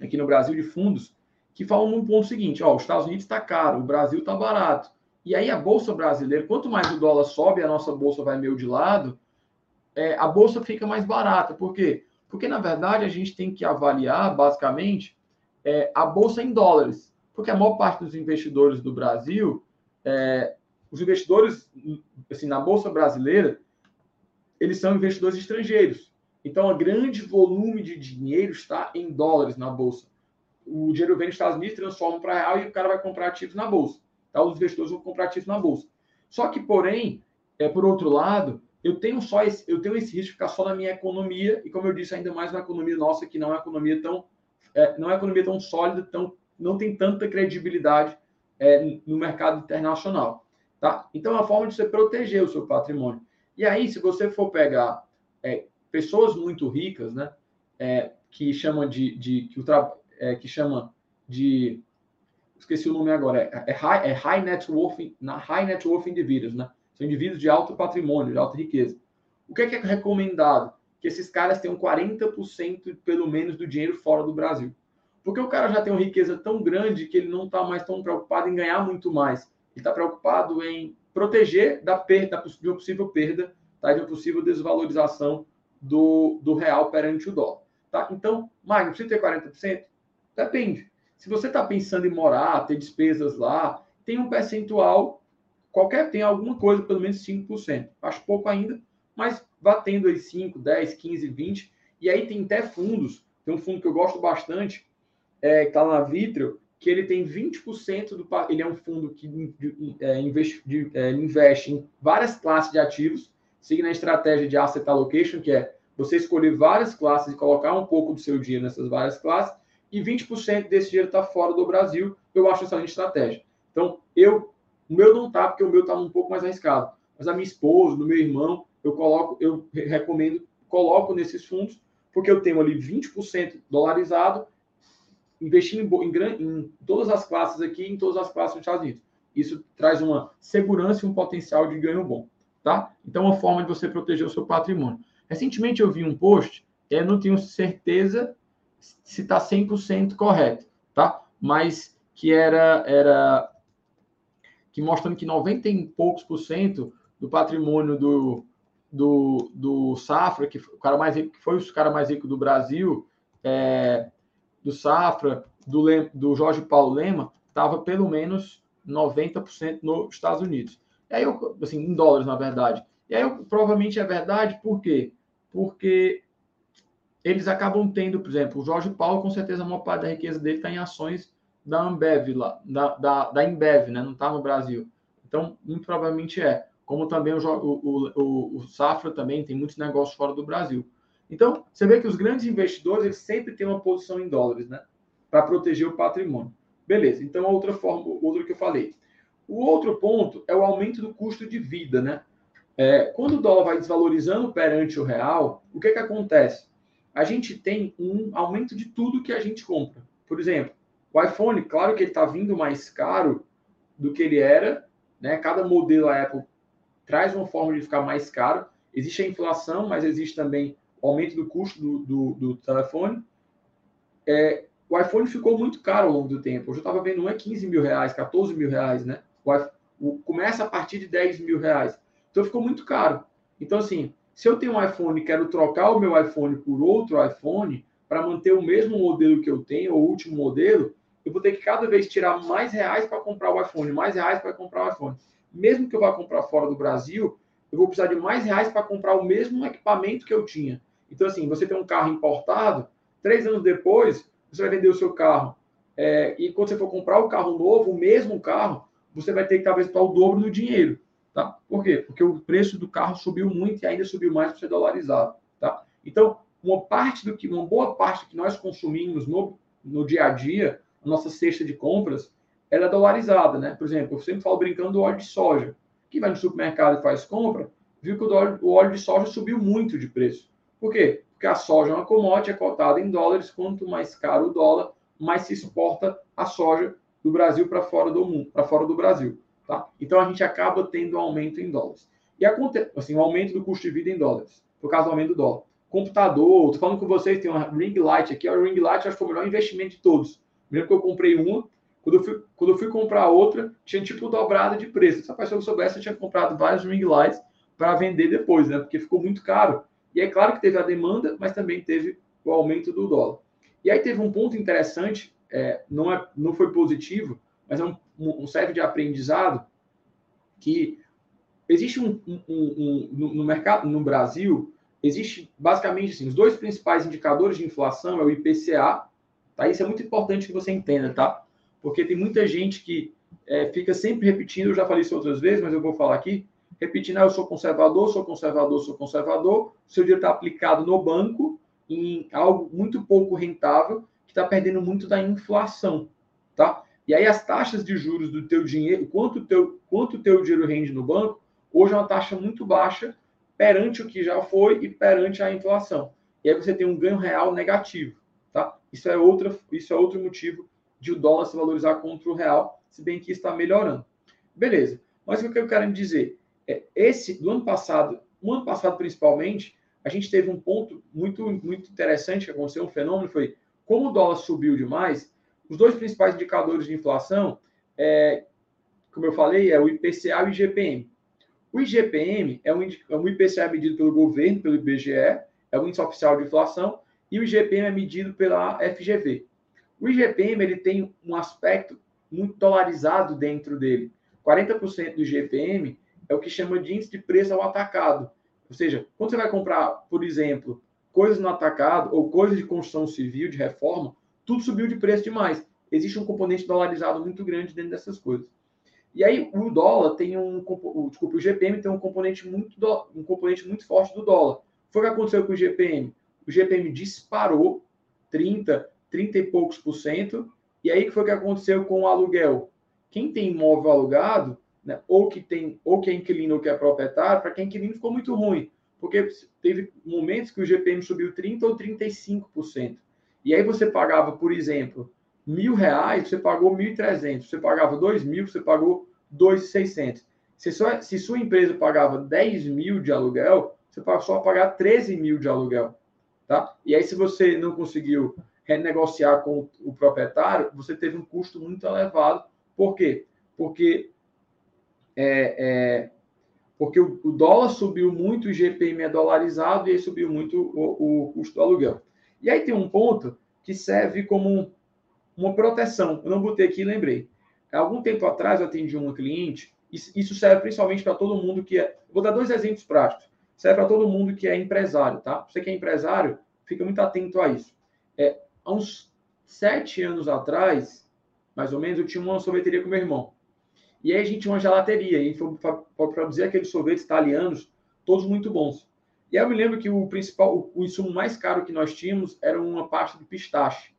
[SPEAKER 1] aqui no Brasil de fundos que falam um ponto seguinte: ó, os Estados Unidos está caro, o Brasil está barato. E aí a bolsa brasileira, quanto mais o dólar sobe, a nossa bolsa vai meio de lado, é, a bolsa fica mais barata. Por quê? Porque, na verdade, a gente tem que avaliar, basicamente, é, a bolsa em dólares. Porque a maior parte dos investidores do Brasil, é, os investidores assim, na bolsa brasileira, eles são investidores estrangeiros. Então, o grande volume de dinheiro está em dólares na bolsa. O dinheiro vem dos Estados Unidos, transforma para real e o cara vai comprar ativos na bolsa. Tá? Os investidores vão comprar ativos na bolsa. Só que, porém, é, por outro lado, eu tenho só esse, eu tenho esse risco de ficar só na minha economia, e como eu disse, ainda mais na economia nossa, que não é uma economia tão, é, não é economia tão sólida, tão, não tem tanta credibilidade é, no mercado internacional. Tá? Então, é uma forma de você proteger o seu patrimônio. E aí, se você for pegar é, pessoas muito ricas, né, é, que chamam de, de que, o é, que chama de esqueci o nome agora, é, é, high, é high net worth, na high net worth indivíduos, né? São indivíduos de alto patrimônio, de alta riqueza. O que é, que é recomendado? Que esses caras tenham 40% pelo menos do dinheiro fora do Brasil. Porque o cara já tem uma riqueza tão grande que ele não está mais tão preocupado em ganhar muito mais. Ele está preocupado em proteger da perda, de uma possível perda, tá? de uma possível desvalorização do, do real perante o dólar. Tá? Então, Magno, precisa ter 40%? Depende. Se você está pensando em morar, ter despesas lá, tem um percentual qualquer tem alguma coisa, pelo menos 5%. Acho pouco ainda, mas vá tendo aí 5, 10, 15, 20. E aí tem até fundos. Tem um fundo que eu gosto bastante, é, que está na Vitro, que ele tem 20% do. Ele é um fundo que é, investe, de, é, investe em várias classes de ativos, seguindo a estratégia de asset allocation, que é você escolher várias classes e colocar um pouco do seu dinheiro nessas várias classes, e 20% desse dinheiro está fora do Brasil. Eu acho excelente estratégia. Então, eu o meu não tá, porque o meu está um pouco mais arriscado. Mas a minha esposa, do meu irmão, eu coloco, eu recomendo, coloco nesses fundos, porque eu tenho ali 20% dolarizado, investindo em, em, em, todas as classes aqui, em todas as classes dos Estados Unidos. Isso traz uma segurança e um potencial de ganho bom, tá? Então, é uma forma de você proteger o seu patrimônio. Recentemente eu vi um post, eu não tenho certeza se está 100% correto, tá? Mas que era, era que mostrando que 90 e poucos por cento do patrimônio do, do, do Safra, que o cara mais rico, que foi o cara mais rico do Brasil, é, do Safra, do, do Jorge Paulo Lema, estava pelo menos 90% nos Estados Unidos. E aí, eu, assim, em dólares, na verdade. E aí, eu, provavelmente é verdade, por quê? Porque eles acabam tendo, por exemplo, o Jorge Paulo, com certeza, a maior parte da riqueza dele está em ações da Ambev lá, da, da, da Embev, né? Não está no Brasil. Então, muito provavelmente é. Como também o, o, o, o Safra também tem muitos negócios fora do Brasil. Então, você vê que os grandes investidores eles sempre têm uma posição em dólares, né? Para proteger o patrimônio. Beleza, então outra forma, outro que eu falei. O outro ponto é o aumento do custo de vida, né? É, quando o dólar vai desvalorizando perante o real, o que, que acontece? A gente tem um aumento de tudo que a gente compra. Por exemplo, o iPhone, claro que ele está vindo mais caro do que ele era, né? Cada modelo Apple traz uma forma de ficar mais caro. Existe a inflação, mas existe também aumento do custo do, do, do telefone. É, o iPhone ficou muito caro ao longo do tempo. Eu já estava vendo um é 15 mil reais, 14 mil reais, né? O, o, começa a partir de 10 mil reais. Então ficou muito caro. Então, assim, se eu tenho um iPhone e quero trocar o meu iPhone por outro iPhone para manter o mesmo modelo que eu tenho, ou o último modelo, eu vou ter que cada vez tirar mais reais para comprar o iPhone, mais reais para comprar o iPhone. Mesmo que eu vá comprar fora do Brasil, eu vou precisar de mais reais para comprar o mesmo equipamento que eu tinha. Então, assim, você tem um carro importado, três anos depois, você vai vender o seu carro. É, e quando você for comprar o carro novo, o mesmo carro, você vai ter que talvez para o dobro do dinheiro. Tá? Por quê? Porque o preço do carro subiu muito e ainda subiu mais para ser dolarizado. Tá? Então, uma parte do que, uma boa parte que nós consumimos no, no dia a dia, a nossa cesta de compras, ela é dolarizada, né? Por exemplo, eu sempre falo brincando do óleo de soja. Quem vai no supermercado e faz compra, viu que o óleo de soja subiu muito de preço. Por quê? Porque a soja é uma commodity, é cotada em dólares. Quanto mais caro o dólar, mais se exporta a soja do Brasil para fora do mundo, para fora do Brasil. Tá? Então a gente acaba tendo um aumento em dólares. E acontece assim, um aumento do custo de vida em dólares, por causa do aumento do dólar. Computador, estou falando com vocês, tem uma ring light aqui, a ring light acho que foi o melhor investimento de todos. Mesmo que eu comprei uma, quando eu fui, quando eu fui comprar outra, tinha tipo dobrada de preço. Se a pessoa soubesse, eu tinha comprado vários ring lights para vender depois, né? Porque ficou muito caro. E é claro que teve a demanda, mas também teve o aumento do dólar. E aí teve um ponto interessante, é, não, é, não foi positivo, mas é um, um serve de aprendizado, que existe um, um, um, no mercado, no Brasil, existe basicamente assim, os dois principais indicadores de inflação é o IPCA, tá? Isso é muito importante que você entenda, tá? Porque tem muita gente que é, fica sempre repetindo, eu já falei isso outras vezes, mas eu vou falar aqui, repetindo, ah, eu sou conservador, sou conservador, sou conservador, o seu dinheiro está aplicado no banco em algo muito pouco rentável, que está perdendo muito da inflação, tá? E aí as taxas de juros do teu dinheiro, quanto o teu, quanto teu dinheiro rende no banco, hoje é uma taxa muito baixa perante o que já foi e perante a inflação. E aí você tem um ganho real negativo, tá? Isso é outra, isso é outro motivo de o dólar se valorizar contra o real, se bem que está melhorando. Beleza. Mas o que eu quero dizer esse do ano passado, no ano passado principalmente, a gente teve um ponto muito muito interessante que aconteceu, um fenômeno foi como o dólar subiu demais, os dois principais indicadores de inflação, é, como eu falei, é o IPCA e o IGPM. O IGPM é um, é um IPCA medido pelo governo, pelo IBGE, é o índice oficial de inflação, e o IGPM é medido pela FGV. O IGPM ele tem um aspecto muito dolarizado dentro dele. 40% do IGPM é o que chama de índice de preço ao atacado. Ou seja, quando você vai comprar, por exemplo, coisas no atacado ou coisas de construção civil, de reforma, tudo subiu de preço demais. Existe um componente dolarizado muito grande dentro dessas coisas. E aí o dólar tem um, desculpa, o GPM tem um componente muito do, um componente muito forte do dólar. Foi o que aconteceu com o GPM. O GPM disparou 30, 30 e poucos por cento. E aí que foi o que aconteceu com o aluguel. Quem tem imóvel alugado, né, ou que tem, ou que é inquilino ou que é proprietário, para quem é inquilino ficou muito ruim, porque teve momentos que o GPM subiu 30 ou 35%. E aí você pagava, por exemplo, mil reais, você pagou 1.300. Você pagava dois mil, você pagou 2.600. Se, sua, se sua empresa pagava 10 mil de aluguel, você passou a pagar 13 mil de aluguel. Tá? E aí, se você não conseguiu renegociar com o proprietário, você teve um custo muito elevado. Por quê? Porque, é, é, porque o, o, dólar subiu muito, o GPM é dolarizado, e aí subiu muito o, o custo do aluguel. E aí tem um ponto que serve como uma proteção. Eu não botei aqui lembrei. Algum tempo atrás eu atendi uma cliente, isso serve principalmente para todo mundo que é. Vou dar dois exemplos práticos. Serve para todo mundo que é empresário, tá? Você que é empresário, fica muito atento a isso. É, há uns sete anos atrás, mais ou menos, eu tinha uma sorveteria com meu irmão. E aí a gente tinha uma gelateria, e foi para produzir aqueles sorvetes italianos, todos muito bons. E aí eu me lembro que o principal, o, o insumo mais caro que nós tínhamos era uma pasta de pistache.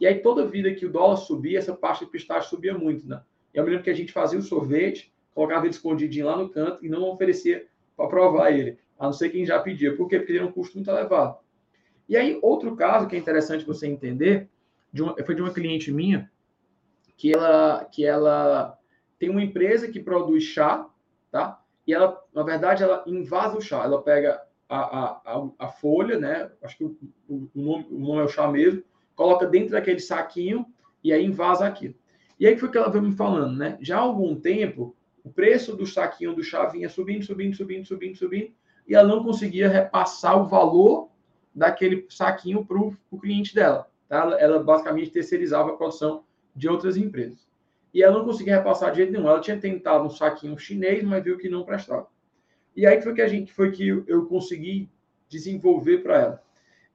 [SPEAKER 1] E aí toda vida que o dólar subia, essa pasta de pistache subia muito, né? E eu me lembro que a gente fazia o sorvete, colocava ele escondidinho lá no canto e não oferecia para provar ele, a não ser quem já pedia. Por quê? Porque ele era um custo muito elevado. E aí, outro caso que é interessante você entender, de uma, foi de uma cliente minha, que ela, que ela tem uma empresa que produz chá, tá? E ela, na verdade, ela invasa o chá. Ela pega a, a, a, folha, né? Acho que o, o, nome, o nome é o chá mesmo, coloca dentro daquele saquinho e aí invasa aquilo. E aí foi que ela veio me falando, né? Já há algum tempo, o preço do saquinho do chá vinha subindo, subindo, subindo, subindo, subindo, e ela não conseguia repassar o valor daquele saquinho para o cliente dela. Tá? Ela, ela basicamente terceirizava a produção de outras empresas. E ela não conseguia repassar de jeito nenhum. Ela tinha tentado um saquinho chinês, mas viu que não prestava. E aí foi que a gente foi que eu consegui desenvolver para ela.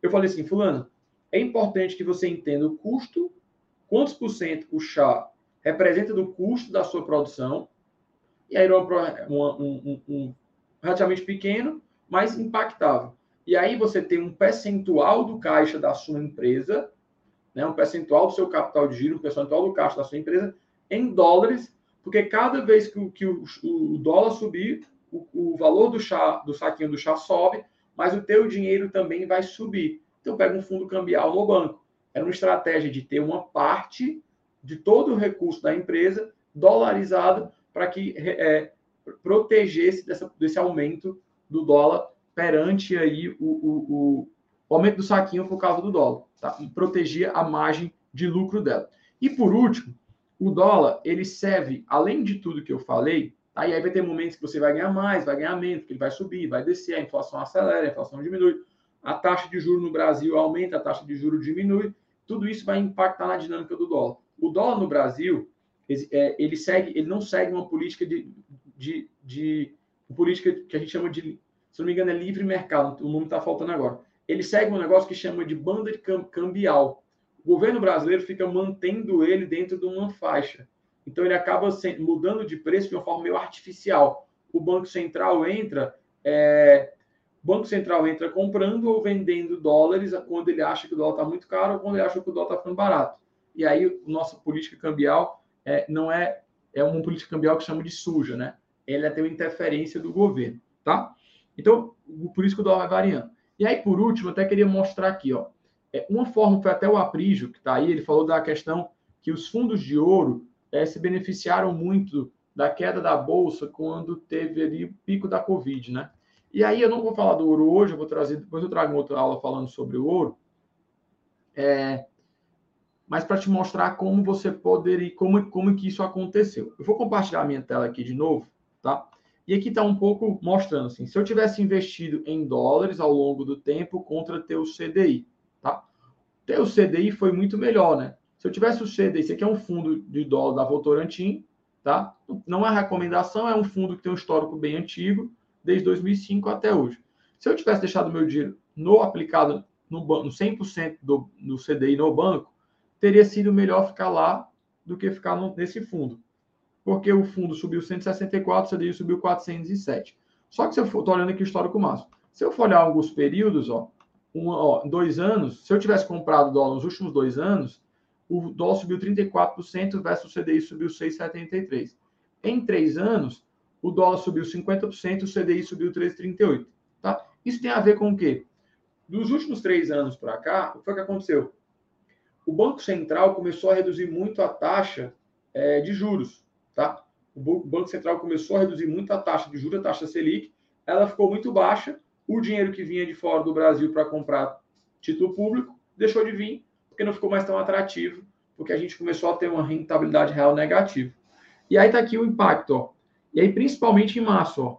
[SPEAKER 1] Eu falei assim, fulano, é importante que você entenda o custo, quantos por cento o chá representa do custo da sua produção, e aí uma, uma, um, um, relativamente pequeno, mas impactável. E aí você tem um percentual do caixa da sua empresa, né, um percentual do seu capital de giro, um percentual do caixa da sua empresa em dólares, porque cada vez que, que o, o, dólar subir, o, o valor do chá, do saquinho do chá sobe, mas o teu dinheiro também vai subir. Então pega um fundo cambial no banco. Era uma estratégia de ter uma parte de todo o recurso da empresa dolarizado para que é, protegesse dessa, desse aumento do dólar perante aí o, o, o, aumento do saquinho por causa do dólar. Tá? E protegia a margem de lucro dela. E por último, o dólar ele serve, além de tudo que eu falei, Aí, aí vai ter momentos que você vai ganhar mais, vai ganhar menos, porque ele vai subir, vai descer, a inflação acelera, a inflação diminui, a taxa de juros no Brasil aumenta, a taxa de juros diminui. Tudo isso vai impactar na dinâmica do dólar. O dólar no Brasil, é, ele segue, ele não segue uma política de, de, de política que a gente chama de, se não me engano, é livre mercado. O nome está faltando agora. Ele segue um negócio que chama de banda de cambial. O governo brasileiro fica mantendo ele dentro de uma faixa. Então ele acaba mudando de preço de uma forma meio artificial. O Banco Central entra, é, Banco Central entra comprando ou vendendo dólares quando ele acha que o dólar está muito caro ou quando ele acha que o dólar está ficando barato. E aí nossa política cambial é, não é é uma política cambial que chama de suja, né? Ela tem uma interferência do governo, tá? Então por isso que o dólar vai variando. E aí por último até queria mostrar aqui, ó, é, uma forma foi até o Aprígio que está aí, ele falou da questão que os fundos de ouro é, se beneficiaram muito da queda da bolsa quando teve ali o pico da Covid, né? E aí eu não vou falar do ouro hoje, eu vou trazer, depois eu trago outra aula falando sobre o ouro. É, mas para te mostrar como você poderia, como, como que isso aconteceu. Eu vou compartilhar a minha tela aqui de novo, tá? E aqui está um pouco mostrando assim, se eu tivesse investido em dólares ao longo do tempo contra teu CDI, tá? Teu CDI foi muito melhor, né? Se eu tivesse o CDI, esse aqui é um fundo de dólar da Votorantim, tá? Não é recomendação, é um fundo que tem um histórico bem antigo, desde 2005 até hoje. Se eu tivesse deixado meu dinheiro no aplicado no, no 100% do, do CDI no banco, teria sido melhor ficar lá do que ficar no, nesse fundo. Porque o fundo subiu 164, o CDI subiu 407. Só que se eu for, tô olhando aqui o histórico máximo. Se eu for olhar alguns períodos, ó, um, ó, dois anos, se eu tivesse comprado dólar nos últimos dois anos, o dólar subiu 34% versus o CDI subiu 6,73%. Em três anos, o dólar subiu 50%, o CDI subiu 3,38%. Tá? Isso tem a ver com o quê? Dos últimos três anos para cá, o que foi que aconteceu? O Banco Central começou a reduzir muito a taxa é, de juros. Tá? O Banco Central começou a reduzir muito a taxa de juros, a taxa Selic, ela ficou muito baixa. O dinheiro que vinha de fora do Brasil para comprar título público deixou de vir, porque não ficou mais tão atrativo, porque a gente começou a ter uma rentabilidade real negativa. E aí está aqui o impacto, ó. E aí, principalmente em março, ó,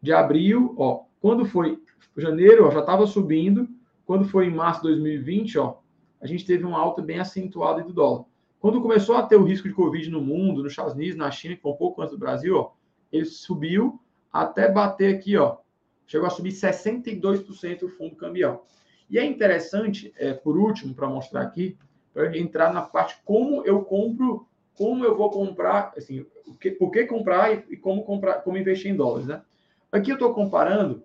[SPEAKER 1] de abril, ó, quando foi janeiro, ó, já estava subindo, quando foi em março de 2020, ó, a gente teve uma alta bem acentuada do dólar. Quando começou a ter o risco de Covid no mundo, nos Estados Unidos, na China, que foi um pouco antes do Brasil, ó, ele subiu até bater aqui, ó, chegou a subir 62% o fundo cambial. E é interessante, é, por último, para mostrar aqui, para entrar na parte como eu compro, como eu vou comprar, assim, o que, por que comprar e, e como comprar, como investir em dólares, né? Aqui eu estou comparando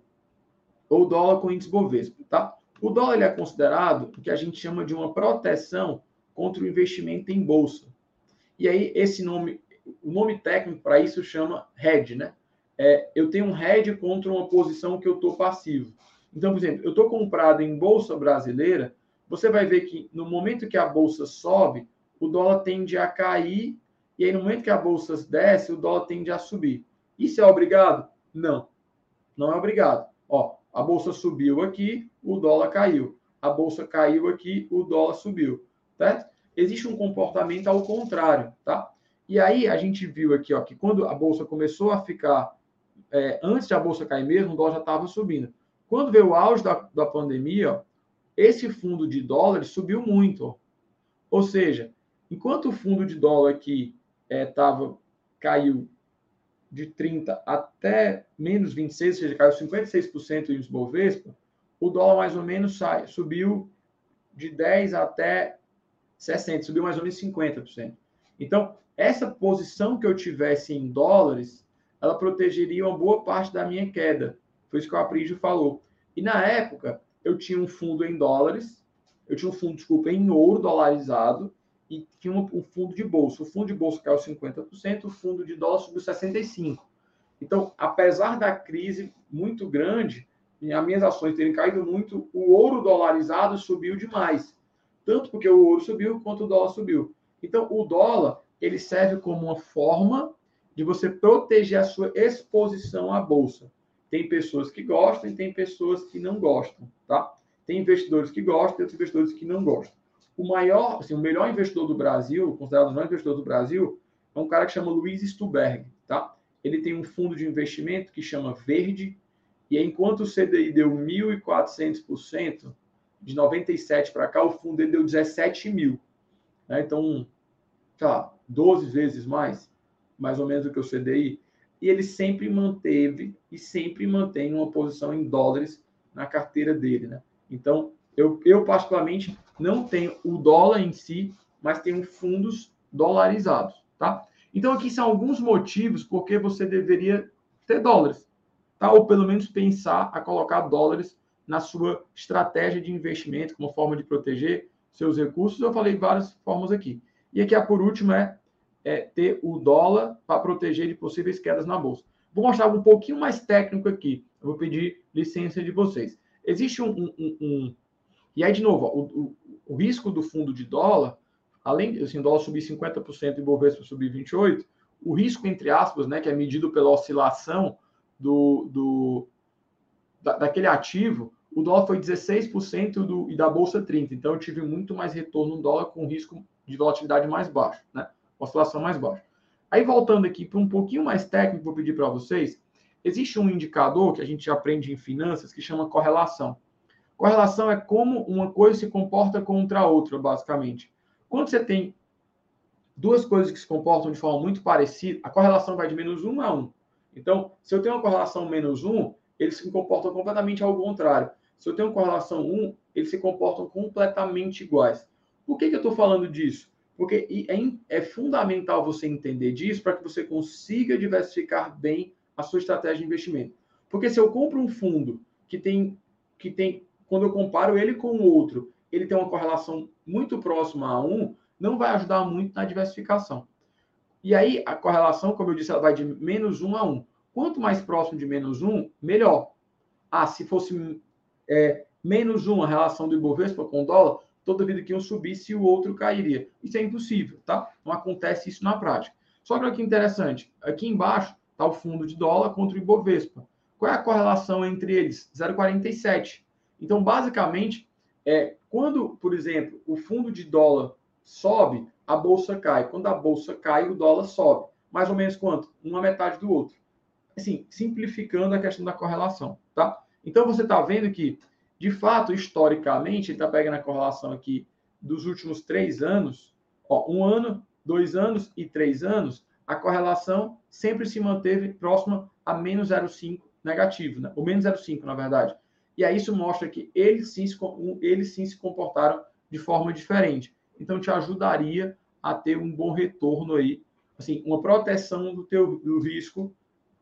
[SPEAKER 1] o dólar com o índice Bovespa, tá? O dólar ele é considerado o que a gente chama de uma proteção contra o investimento em bolsa. E aí esse nome, o nome técnico para isso chama hedge, né? É, eu tenho um hedge contra uma posição que eu estou passivo. Então, por exemplo, eu estou comprado em bolsa brasileira, você vai ver que no momento que a bolsa sobe, o dólar tende a cair, e aí no momento que a bolsa desce, o dólar tende a subir. Isso é obrigado? Não. Não é obrigado. Ó, a bolsa subiu aqui, o dólar caiu. A bolsa caiu aqui, o dólar subiu. Certo? Existe um comportamento ao contrário, tá? E aí a gente viu aqui, ó, que quando a bolsa começou a ficar é, antes de a bolsa cair mesmo, o dólar já estava subindo. Quando veio o auge da, da pandemia, ó, esse fundo de dólares subiu muito. Ó. Ou seja, enquanto o fundo de dólar aqui é, tava, caiu de 30 até menos 26, ou seja, caiu 56% em Bovespa, o dólar mais ou menos sai, subiu de 10 até 60, subiu mais ou menos 50%. Então, essa posição que eu tivesse em dólares, ela protegeria uma boa parte da minha queda. Foi isso que o Aprígio falou. E na época, eu tinha um fundo em dólares, eu tinha um fundo, desculpa, em ouro dolarizado e tinha um, um fundo de bolsa. O fundo de bolsa caiu 50%, o fundo de dólar subiu 65%. Então, apesar da crise muito grande, as minhas ações terem caído muito, o ouro dolarizado subiu demais. Tanto porque o ouro subiu, quanto o dólar subiu. Então, o dólar, ele serve como uma forma de você proteger a sua exposição à bolsa. Tem pessoas que gostam e tem pessoas que não gostam, tá? Tem investidores que gostam e outros investidores que não gostam. O maior, assim, o melhor investidor do Brasil, considerado o melhor investidor do Brasil, é um cara que chama Luiz Stuberg, tá? ele tem um fundo de investimento que chama Verde, e enquanto o CDI deu 1.400%, de 97 para cá, o fundo dele deu 17 mil. Né? Então, lá, 12 vezes mais, mais ou menos do que o CDI. E ele sempre manteve e sempre mantém uma posição em dólares na carteira dele. Né? Então, eu, eu particularmente não tenho o dólar em si, mas tenho fundos dolarizados. Tá? Então, aqui são alguns motivos porque você deveria ter dólares. Tá? Ou pelo menos pensar a colocar dólares na sua estratégia de investimento, como forma de proteger seus recursos. Eu falei várias formas aqui. E aqui a por último é, é ter o dólar para proteger de possíveis quedas na bolsa. Vou mostrar um pouquinho mais técnico aqui. Eu vou pedir licença de vocês. Existe um. um, um, um... e aí, de novo, ó, o, o, o, risco do fundo de dólar, além de assim, o dólar subir 50% e o Bovespa subir 28%, o risco, entre aspas, né, que é medido pela oscilação do, do, da, daquele ativo, o dólar foi 16% do, e da bolsa 30%. Então, eu tive muito mais retorno no dólar com risco de volatilidade mais baixo, né? Oscilação mais baixa. Aí, voltando aqui para um pouquinho mais técnico, vou pedir para vocês. Existe um indicador que a gente aprende em finanças que chama correlação. Correlação é como uma coisa se comporta contra a outra, basicamente. Quando você tem duas coisas que se comportam de forma muito parecida, a correlação vai de menos 1 a 1. Então, se eu tenho uma correlação menos 1, eles se comportam completamente ao contrário. Se eu tenho correlação 1, eles se comportam completamente iguais. Por que, que eu estou falando disso? Porque é, é fundamental você entender disso para que você consiga diversificar bem a sua estratégia de investimento. Porque se eu compro um fundo que tem, que tem, quando eu comparo ele com outro, ele tem uma correlação muito próxima a 1, não vai ajudar muito na diversificação. E aí, a correlação, como eu disse, ela vai de menos 1 a 1. Quanto mais próximo de menos 1, melhor. Ah, se fosse é, menos 1 a relação do Ibovespa com o dólar, toda vida que um subisse, o outro cairia. Isso é impossível, tá? Não acontece isso na prática. Só que olha que interessante. Aqui embaixo está o fundo de dólar contra o Ibovespa. Qual é a correlação entre eles? 0,47. Então, basicamente, é, quando, por exemplo, o fundo de dólar sobe, a bolsa cai. Quando a bolsa cai, o dólar sobe. Mais ou menos quanto? Uma metade do outro assim, simplificando a questão da correlação, tá? Então você está vendo que, de fato, historicamente, ele está pegando a correlação aqui dos últimos três anos, ó, um ano, dois anos e três anos, a correlação sempre se manteve próxima a menos 0,5 negativo, né? ou menos 0,5, na verdade. E aí isso mostra que eles sim, eles sim se comportaram de forma diferente. Então, te ajudaria a ter um bom retorno aí, assim, uma proteção do teu do risco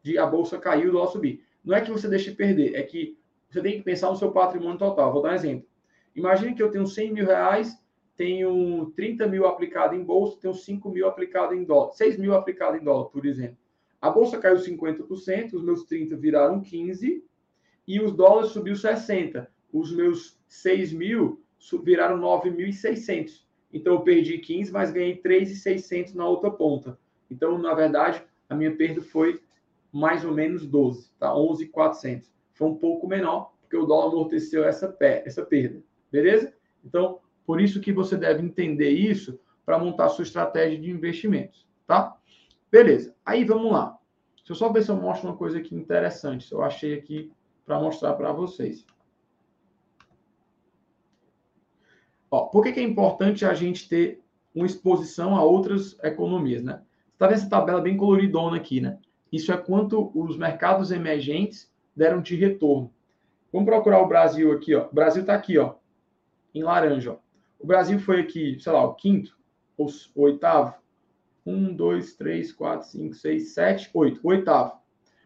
[SPEAKER 1] de a bolsa cair, o dólar subir. Não é que você deixe perder, é que você tem que pensar no seu patrimônio total. Vou dar um exemplo. Imagine que eu tenho 100 mil reais, tenho 30 mil aplicado em bolsa, tenho 5 mil aplicado em dólar, 6 mil aplicado em dólar, por exemplo. A bolsa caiu 50%, os meus 30 viraram 15 e os dólares subiu 60. Os meus 6 mil viraram 9.600. Então eu perdi 15, mas ganhei 3.600 na outra ponta. Então, na verdade, a minha perda foi mais ou menos 12, tá? 11,400. Foi um pouco menor, porque o dólar amorteceu essa, essa perda, beleza? Então, por isso que você deve entender isso para montar sua estratégia de investimentos, tá? Beleza, aí vamos lá. Deixa eu só ver se eu mostro uma coisa aqui interessante, se eu achei aqui para mostrar para vocês. Ó, por que, que é importante a gente ter uma exposição a outras economias, né? Você tá vendo essa tabela bem coloridona aqui, né? Isso é quanto os mercados emergentes deram de retorno. Vamos procurar o Brasil aqui, ó. O Brasil está aqui, ó, em laranja. Ó. O Brasil foi aqui, sei lá, o quinto ou o oitavo. Um, dois, três, quatro, cinco, seis, sete, oito. Oitavo.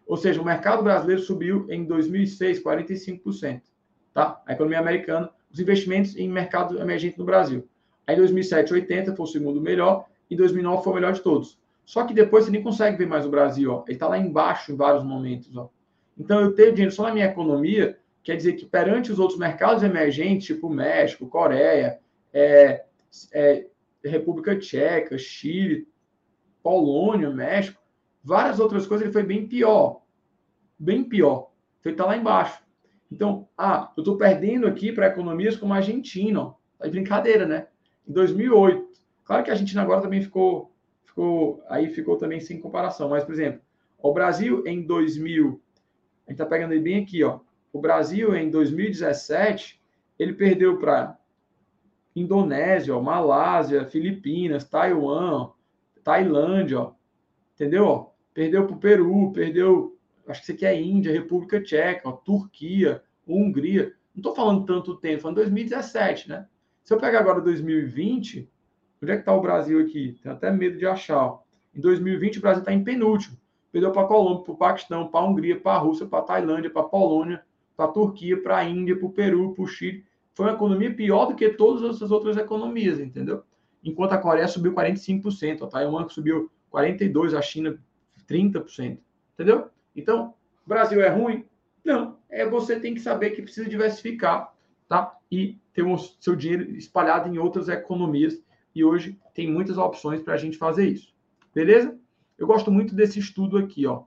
[SPEAKER 1] Ou seja, o mercado brasileiro subiu em 2006 45%. Tá? A economia americana, os investimentos em mercado emergente no Brasil. Aí em 2007, 80 foi o segundo melhor. E 2009 foi o melhor de todos. Só que depois você nem consegue ver mais o Brasil, ó. Ele está lá embaixo em vários momentos, ó. Então, eu ter dinheiro só na minha economia quer dizer que perante os outros mercados emergentes, tipo México, Coreia, é, é, República Tcheca, Chile, Polônia, México, várias outras coisas, ele foi bem pior. Bem pior. Então, ele está lá embaixo. Então, ah, eu estou perdendo aqui para economias como a Argentina. Ó. Tá de brincadeira, né? Em 2008. Claro que a Argentina agora também ficou ficou aí ficou também sem comparação. Mas, por exemplo, O Brasil em 2000, a gente está pegando ele bem aqui, ó. O Brasil em 2017, ele perdeu para Indonésia, ó, Malásia, Filipinas, Taiwan, Tailândia, ó, entendeu? Ó, perdeu para o Peru, perdeu, acho que isso aqui é Índia, República Tcheca, ó, Turquia, Hungria. Não estou falando tanto tempo, falando 2017, né? Se eu pegar agora 2020, onde é que está o Brasil aqui? Tenho até medo de achar. Ó. Em 2020, o Brasil está em penúltimo. Perdeu para a Colômbia, para o Paquistão, para a Hungria, para a Rússia, para a Tailândia, para a Polônia, para a Turquia, para a Índia, para o Peru, para o Chile. Foi uma economia pior do que todas as outras economias, entendeu? Enquanto a Coreia subiu 45%, a Taiwan subiu 42%, a China 30%, entendeu? Então, Brasil é ruim? Não. É você tem que saber que precisa diversificar, tá? E ter o seu dinheiro espalhado em outras economias. E hoje tem muitas opções para a gente fazer isso. Beleza? Eu gosto muito desse estudo aqui, ó.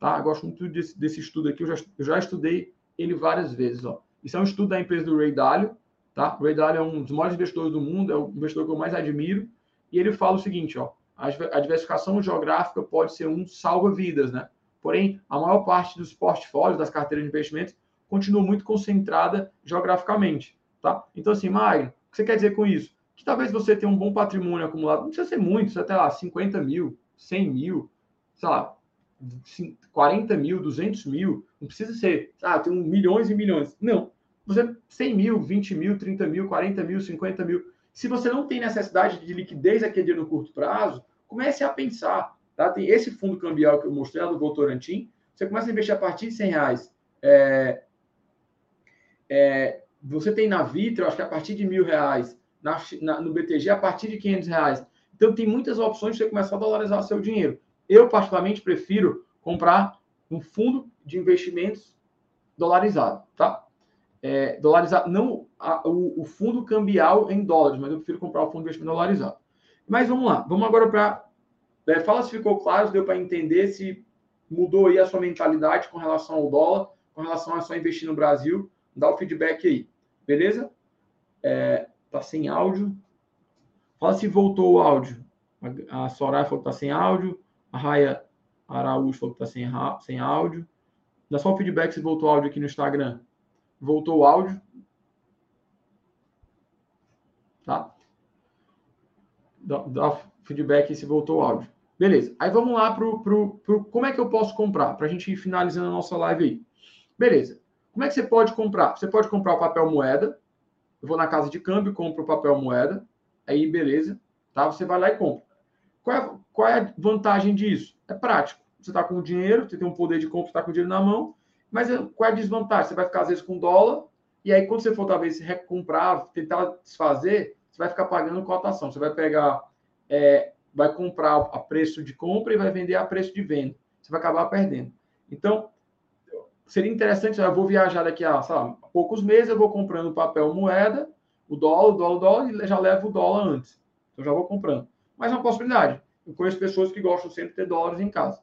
[SPEAKER 1] Tá? Eu gosto muito desse, desse estudo aqui. Eu já, eu já estudei ele várias vezes, ó. Isso é um estudo da empresa do Ray Dalio, tá? O Ray Dalio é um dos maiores investidores do mundo, é o investidor que eu mais admiro. E ele fala o seguinte, ó. A diversificação geográfica pode ser um salva-vidas, né? Porém, a maior parte dos portfólios, das carteiras de investimentos, continua muito concentrada geograficamente, tá? Então, assim, Magno, o que você quer dizer com isso? Que talvez você tenha um bom patrimônio acumulado, não precisa ser muito, até lá 50 mil, 100 mil, sei lá, 40 mil, 200 mil, não precisa ser, ah, tem milhões e milhões. Não, você 100 mil, 20 mil, 30 mil, 40 mil, 50 mil. Se você não tem necessidade de liquidez aquele dia no curto prazo, comece a pensar. Tá? Tem esse fundo cambial que eu mostrei lá do Votorantim. Você começa a investir a partir de 100 reais. É, é, você tem na Vitra, acho que a partir de mil reais. Na, na, no BTG, a partir de 500 reais. Então, tem muitas opções de você começar a dolarizar seu dinheiro. Eu, particularmente, prefiro comprar um fundo de investimentos dolarizado, tá? É, dolarizado, não a, o, o, fundo cambial em dólares, mas eu prefiro comprar o fundo de investimento dolarizado. Mas vamos lá, vamos agora para. É, fala se ficou claro, se deu para entender, se mudou aí a sua mentalidade com relação ao dólar, com relação a só investir no Brasil. Dá o feedback aí, beleza? É, tá sem áudio. Fala se voltou o áudio. A Soraya falou que tá sem áudio. A Raia Araújo falou que tá sem, sem áudio. Dá só o feedback se voltou o áudio aqui no Instagram. Voltou o áudio. Tá? Dá, dá feedback se voltou o áudio. Beleza. Aí vamos lá pro, pro, pro como é que eu posso comprar para a gente ir finalizando a nossa live aí. Beleza. Como é que você pode comprar? Você pode comprar o papel moeda. Eu vou na casa de câmbio, compro o papel moeda. Aí, beleza. Tá? Você vai lá e compra. Qual é, qual é a vantagem disso? É prático. Você está com dinheiro, você tem um poder de compra, está com dinheiro na mão. Mas qual é a desvantagem? Você vai ficar, às vezes, com dólar. E aí, quando você for, talvez, recomprar, tentar desfazer, você vai ficar pagando cotação. Você vai pegar, é, vai comprar a preço de compra e vai vender a preço de venda. Você vai acabar perdendo. Então, seria interessante, eu vou viajar daqui a, lá, poucos meses, eu vou comprando papel moeda, o dólar, o dólar, o dólar, e já levo o dólar antes. Então, já vou comprando. Mas é uma possibilidade. Eu conheço pessoas que gostam sempre de ter dólares em casa.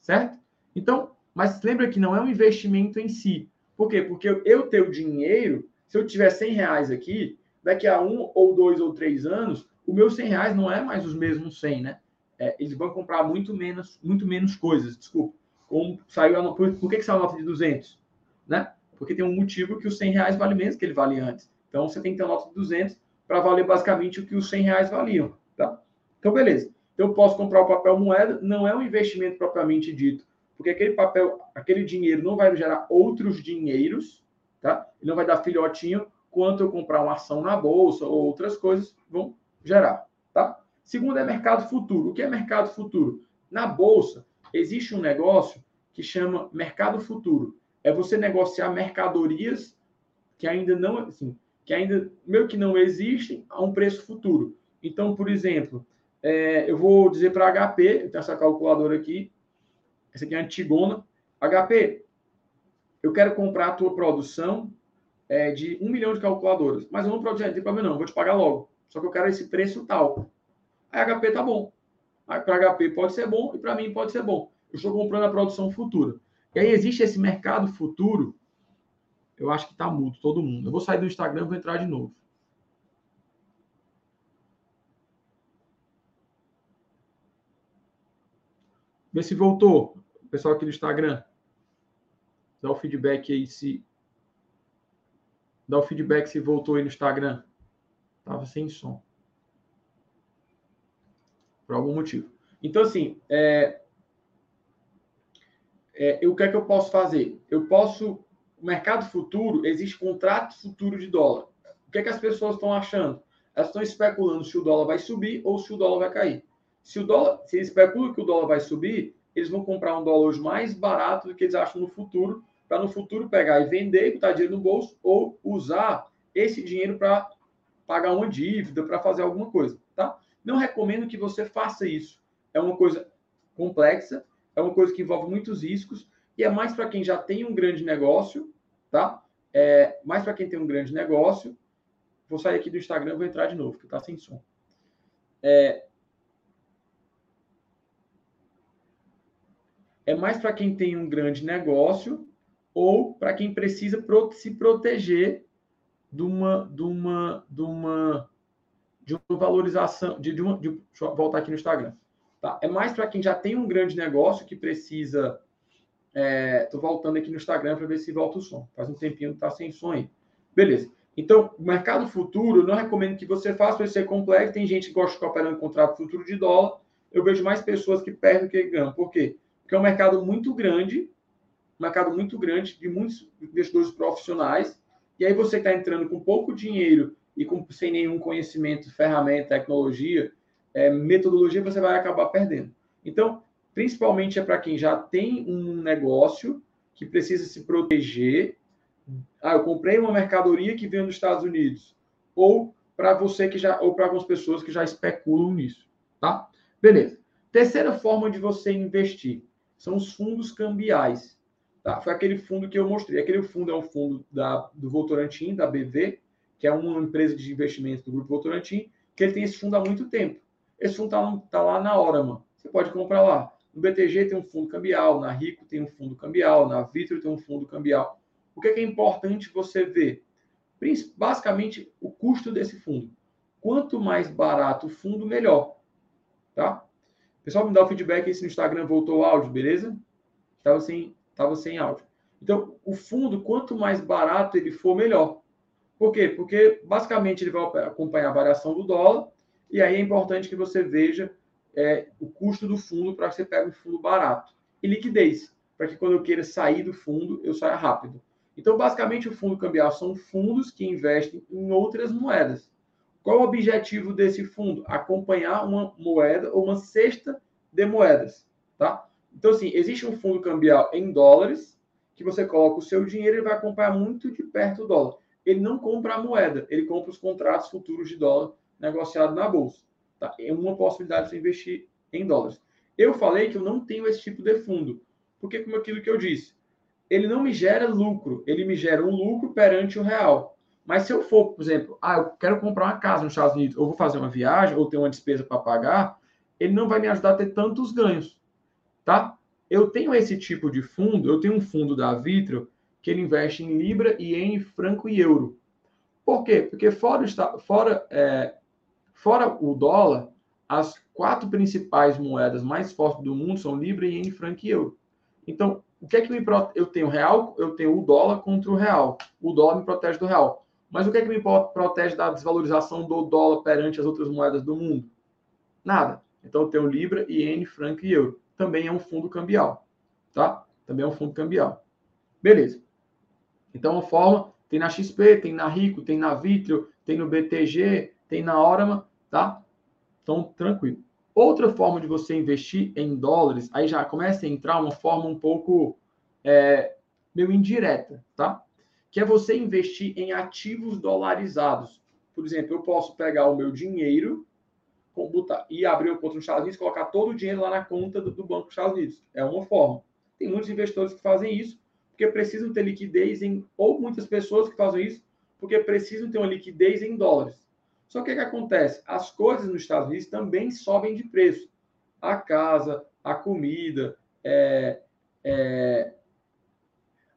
[SPEAKER 1] Certo? Então, mas lembra que não é um investimento em si. Por quê? Porque eu tenho dinheiro, se eu tiver 100 reais aqui, daqui a um ou dois ou três anos, o meu 100 reais não é mais os mesmos 100, né? É, eles vão comprar muito menos, muito menos coisas, desculpa. Como saiu a, por, por que, que saiu a nota de 200? Né? Porque tem um motivo que os 100 reais vale menos que ele vale antes. Então, você tem que ter a nota de 200 para valer basicamente o que os 100 reais valiam. Tá? Então, beleza. Eu posso comprar o papel moeda, não é um investimento propriamente dito, porque aquele papel, aquele dinheiro não vai gerar outros dinheiros, tá? Ele não vai dar filhotinho quanto eu comprar uma ação na bolsa ou outras coisas vão gerar, tá? Segundo é mercado futuro. O que é mercado futuro? Na bolsa existe um negócio que chama mercado futuro. É você negociar mercadorias que ainda não, assim, que ainda meio que não existem a um preço futuro. Então, por exemplo, é, eu vou dizer para HP, eu tenho essa calculadora aqui, essa aqui é a Antigona. HP, eu quero comprar a tua produção é, de um milhão de calculadoras, mas eu não produzo, não tem problema não, vou te pagar logo. Só que eu quero esse preço tal. Aí HP tá bom. Para HP pode ser bom e para mim pode ser bom. Eu estou comprando a produção futura. E aí existe esse mercado futuro. Eu acho que está mudo todo mundo. Eu vou sair do Instagram e vou entrar de novo. Vê se voltou pessoal aqui do Instagram. Dá o feedback aí se. Dá o feedback se voltou aí no Instagram. Tava sem som. Por algum motivo. Então, assim, é, é, o que é que eu posso fazer? Eu posso. Mercado futuro, existe contrato futuro de dólar. O que é que as pessoas estão achando? Elas estão especulando se o dólar vai subir ou se o dólar vai cair. Se o dólar, se eles especulam que o dólar vai subir, eles vão comprar um dólar hoje mais barato do que eles acham no futuro, para no futuro pegar e vender, botar dinheiro no bolso, ou usar esse dinheiro para pagar uma dívida, para fazer alguma coisa, tá? Não recomendo que você faça isso. É uma coisa complexa, é uma coisa que envolve muitos riscos e é mais para quem já tem um grande negócio, tá? É mais para quem tem um grande negócio. Vou sair aqui do Instagram, vou entrar de novo, que está sem som. É, é mais para quem tem um grande negócio ou para quem precisa pro se proteger de uma, de uma, de uma, de uma valorização, de, de uma, de, deixa eu voltar aqui no Instagram. Tá? É mais para quem já tem um grande negócio que precisa. Estou é, voltando aqui no Instagram para ver se volta o som. Faz um tempinho que está sem som aí. Beleza. Então, mercado futuro, não recomendo que você faça, vai ser complexo. Tem gente que gosta de operar em contrato futuro de dólar. Eu vejo mais pessoas que perdem do que ganham. Por quê? Porque é um mercado muito grande, um mercado muito grande de muitos investidores profissionais. E aí você está entrando com pouco dinheiro e com, sem nenhum conhecimento, ferramenta, tecnologia, é, metodologia, você vai acabar perdendo. Então, principalmente é para quem já tem um negócio que precisa se proteger. Ah, eu comprei uma mercadoria que veio dos Estados Unidos. Ou para você que já, ou para algumas pessoas que já especulam nisso, tá? Beleza. Terceira forma de você investir são os fundos cambiais. Tá? Foi aquele fundo que eu mostrei. Aquele fundo é um fundo da, do Votorantim, da BV, que é uma empresa de investimento do Grupo Votorantim, que ele tem esse fundo há muito tempo. Esse fundo está tá lá na hora, mano. Você pode comprar lá. No BTG tem um fundo cambial, na Rico tem um fundo cambial, na Vitro tem um fundo cambial. O que é, que é importante você ver? Basicamente, o custo desse fundo. Quanto mais barato o fundo, melhor. Tá? Pessoal, me dá o feedback aí se no Instagram voltou o áudio, beleza? Estava sem, tava sem áudio. Então, o fundo, quanto mais barato ele for, melhor. Por quê? Porque, basicamente, ele vai acompanhar a variação do dólar e aí é importante que você veja é, o custo do fundo para que você pegue um fundo barato. E liquidez, para que quando eu queira sair do fundo, eu saia rápido. Então, basicamente, o fundo cambial são fundos que investem em outras moedas. Qual o objetivo desse fundo? Acompanhar uma moeda ou uma cesta de moedas, tá? Então, assim, existe um fundo cambial em dólares, que você coloca o seu dinheiro e vai acompanhar muito de perto o dólar. Ele não compra a moeda, ele compra os contratos futuros de dólar negociado na bolsa. Tá? É uma possibilidade de você investir em dólares. Eu falei que eu não tenho esse tipo de fundo, porque como aquilo que eu disse, ele não me gera lucro, ele me gera um lucro perante o real. Mas se eu for, por exemplo, ah, eu quero comprar uma casa nos Estados Unidos, ou vou fazer uma viagem, ou ter uma despesa para pagar, ele não vai me ajudar a ter tantos ganhos, tá? Eu tenho esse tipo de fundo, eu tenho um fundo da Vitro que ele investe em libra, em franco e euro. Por quê? Porque fora, fora é, Fora o dólar, as quatro principais moedas mais fortes do mundo são Libra, Iene, Franc e Euro. Então, o que é que me protege? Eu tenho real, eu tenho o dólar contra o real. O dólar me protege do real. Mas o que é que me protege da desvalorização do dólar perante as outras moedas do mundo? Nada. Então, eu tenho Libra, Iene, Franc e Euro. Também é um fundo cambial. Tá? Também é um fundo cambial. Beleza. Então, a forma tem na XP, tem na Rico, tem na Vitrio, tem no BTG, tem na Orama, tá? Então, tranquilo. Outra forma de você investir em dólares, aí já começa a entrar uma forma um pouco é, meio indireta, tá? Que é você investir em ativos dolarizados. Por exemplo, eu posso pegar o meu dinheiro botar, e abrir uma conta nos Estados Unidos, colocar todo o dinheiro lá na conta do, do Banco dos Estados Unidos. É uma forma. Tem muitos investidores que fazem isso porque precisam ter liquidez em, ou muitas pessoas que fazem isso porque precisam ter uma liquidez em dólares. Só que o que acontece? As coisas nos Estados Unidos também sobem de preço. A casa, a comida, é, é,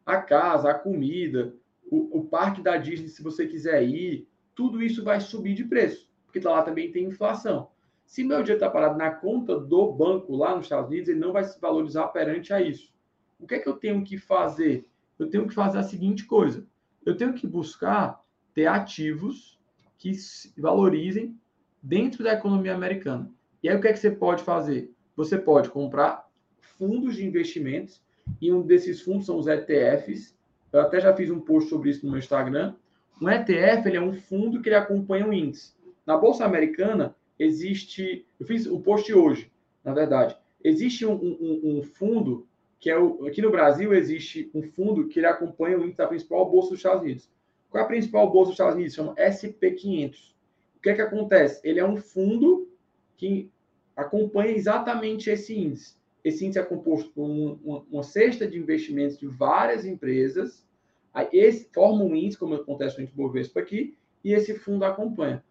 [SPEAKER 1] a casa, a comida, o, o, parque da Disney, se você quiser ir, tudo isso vai subir de preço, porque lá também tem inflação. Se meu dinheiro está parado na conta do banco lá nos Estados Unidos, ele não vai se valorizar perante a isso. O que é que eu tenho que fazer? Eu tenho que fazer a seguinte coisa: eu tenho que buscar ter ativos que valorizem dentro da economia americana. E aí o que é que você pode fazer? Você pode comprar fundos de investimentos e um desses fundos são os ETFs. Eu até já fiz um post sobre isso no meu Instagram. Um ETF ele é um fundo que ele acompanha o índice. Na bolsa americana existe, eu fiz o post hoje, na verdade, existe um, um, um fundo que é o, aqui no Brasil existe um fundo que ele acompanha o índice da principal bolsa dos Estados Unidos. Qual é a principal bolsa dos Estados Unidos? Chama SP500. O que é que acontece? Ele é um fundo que acompanha exatamente esse índice. Esse índice é composto por um, uma, uma, cesta de investimentos de várias empresas. Aí esse forma um índice, como acontece no Bovespa aqui, e esse fundo acompanha.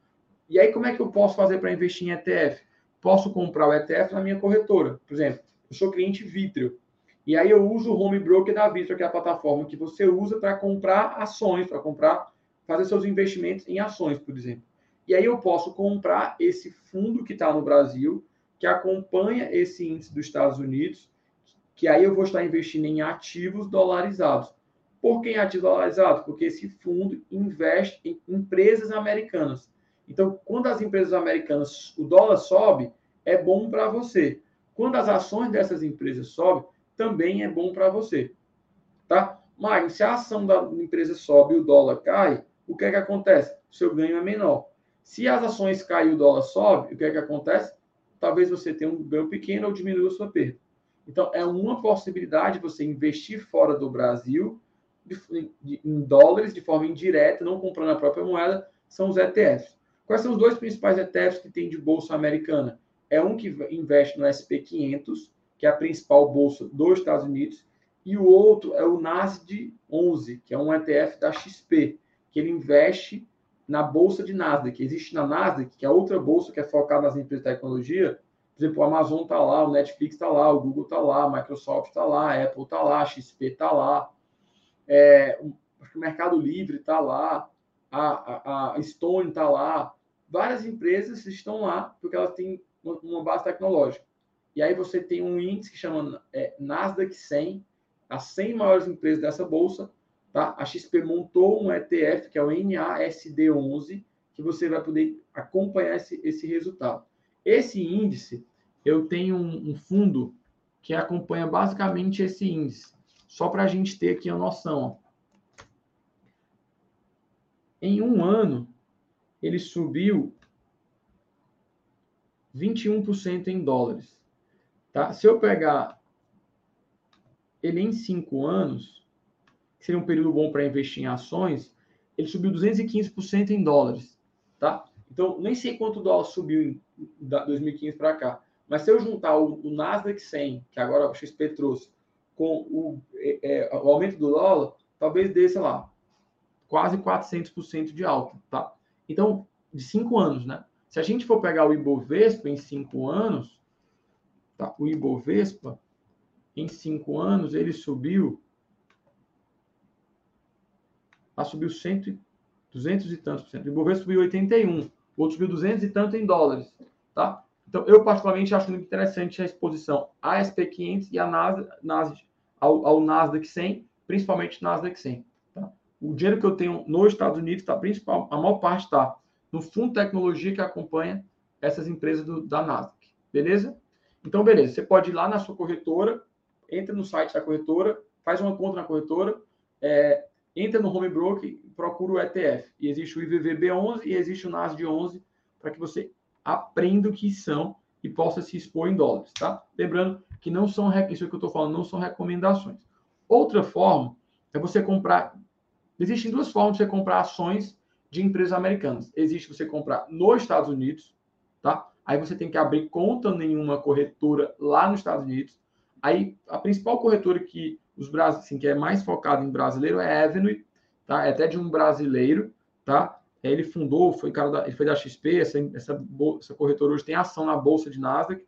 [SPEAKER 1] E aí, como é que eu posso fazer para investir em ETF? Posso comprar o ETF na minha corretora. Por exemplo, eu sou cliente Vitrio. E aí eu uso o home broker da Vitrio, que é a plataforma que você usa para comprar ações, para comprar, fazer seus investimentos em ações, por exemplo. E aí eu posso comprar esse fundo que está no Brasil, que acompanha esse índice dos Estados Unidos, que aí eu vou estar investindo em ativos dolarizados. Por que em ativos dolarizados? Porque esse fundo investe em empresas americanas. Então, quando as empresas americanas, o dólar sobe, é bom para você. Quando as ações dessas empresas sobem, também é bom para você. Tá? Mas se a ação da empresa sobe e o dólar cai, o que é que acontece? O seu ganho é menor. Se as ações caem e o dólar sobe, o que é que acontece? Talvez você tenha um ganho pequeno ou diminua a sua perda. Então, é uma possibilidade você investir fora do Brasil em dólares de forma indireta, não comprando a própria moeda, são os ETFs. Quais são os dois principais ETFs que tem de bolsa americana? É um que investe no SP500, que é a principal bolsa dos Estados Unidos, e o outro é o Nasdaq 11, que é um ETF da XP, que ele investe na bolsa de Nasdaq. Existe na Nasdaq, que é outra bolsa que é focada nas empresas de tecnologia. Por exemplo, o Amazon está lá, o Netflix está lá, o Google está lá, a Microsoft está lá, a Apple está lá, a XP está lá, é, o Mercado Livre está lá, a, a, a Stone está lá. Várias empresas estão lá porque elas têm uma base tecnológica. E aí você tem um índice que chama é, Nasdaq 100, as 100 maiores empresas dessa bolsa. Tá? A XP montou um ETF, que é o NASD11, que você vai poder acompanhar esse, esse resultado. Esse índice, eu tenho um, um fundo que acompanha basicamente esse índice, só para a gente ter aqui a noção. Em um ano, ele subiu 21% em dólares. Tá? Se eu pegar ele em cinco anos, que seria um período bom para investir em ações, ele subiu 215% em dólares. Tá? Então, nem sei quanto dólar subiu em 2015 para cá. Mas se eu juntar o, o, Nasdaq 100, que agora o XP trouxe, com o, é, é, o aumento do dólar, talvez dê, sei lá, quase 400% de alta. Tá? Então, de cinco anos, né? Se a gente for pegar o Ibovespa em cinco anos, Tá? O Ibovespa, em cinco anos, ele subiu. Ah, subiu cento, 200 e tantos por cento. O Ibovespa subiu 81. O outro subiu 200 e tanto em dólares. Tá? Então, eu particularmente acho muito interessante a exposição à SP500 e a Nasdaq, ao, ao, Nasdaq 100, principalmente Nasdaq 100. Tá? O dinheiro que eu tenho nos Estados Unidos, tá, principal, a maior parte está no fundo tecnologia que acompanha essas empresas do, da Nasdaq. Beleza? Então, beleza, você pode ir lá na sua corretora, entra no site da corretora, faz uma conta na corretora, é, entra no home broker procura o ETF. E existe o IVVB11 e existe o NASD11 para que você aprenda o que são e possa se expor em dólares, tá? Lembrando que não são isso que eu estou falando, não são recomendações. Outra forma é você comprar. Existem duas formas de você comprar ações de empresas americanas. Existe você comprar nos Estados Unidos, tá? Aí você tem que abrir conta em uma corretora lá nos Estados Unidos. Aí a principal corretora que os assim, que é mais focada em brasileiro é Avenue, tá? É até de um brasileiro, tá? Ele fundou, foi cara da, ele foi da XP, essa, essa, essa corretora hoje tem ação na bolsa de Nasdaq.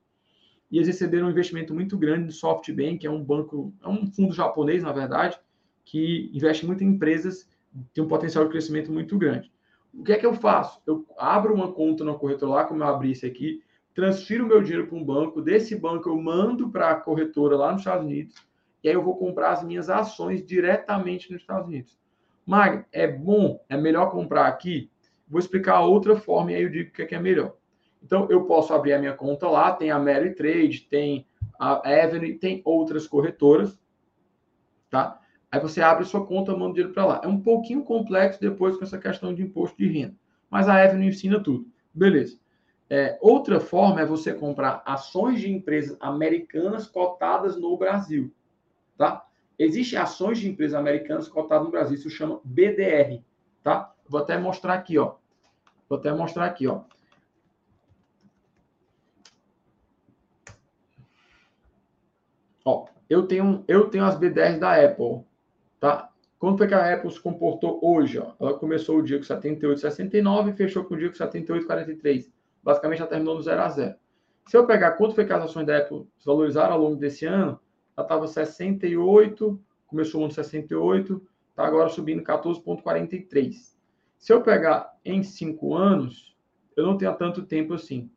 [SPEAKER 1] E eles receberam um investimento muito grande do SoftBank, que é um banco, é um fundo japonês, na verdade, que investe muito em empresas, tem um potencial de crescimento muito grande. O que é que eu faço? Eu abro uma conta na corretora lá, como eu abri esse aqui, transfiro meu dinheiro para um banco, desse banco eu mando para a corretora lá nos Estados Unidos, e aí eu vou comprar as minhas ações diretamente nos Estados Unidos. Mag, é bom, é melhor comprar aqui? Vou explicar outra forma e aí eu digo o que é, que é melhor. Então, eu posso abrir a minha conta lá, tem a Mary Trade, tem a Avenue, tem outras corretoras, tá? Aí você abre sua conta, manda dinheiro para lá. É um pouquinho complexo depois com essa questão de imposto de renda, mas a Avenue ensina tudo. Beleza. É, outra forma é você comprar ações de empresas americanas cotadas no Brasil, tá? Existem ações de empresas americanas cotadas no Brasil, isso chama BDR, tá? Vou até mostrar aqui, ó. Vou até mostrar aqui, ó. Ó, eu tenho, eu tenho as B10 da Apple, tá? Quanto foi que a Apple se comportou hoje? Ó? Ela começou o dia com 78,69 e fechou com o dia com 78,43. Basicamente, ela terminou no 0 a 0. Se eu pegar quanto foi que as ações da Apple se valorizaram ao longo desse ano, ela estava 68, começou o ano 68, está agora subindo 14,43. Se eu pegar em cinco anos, eu não tenho tanto tempo assim.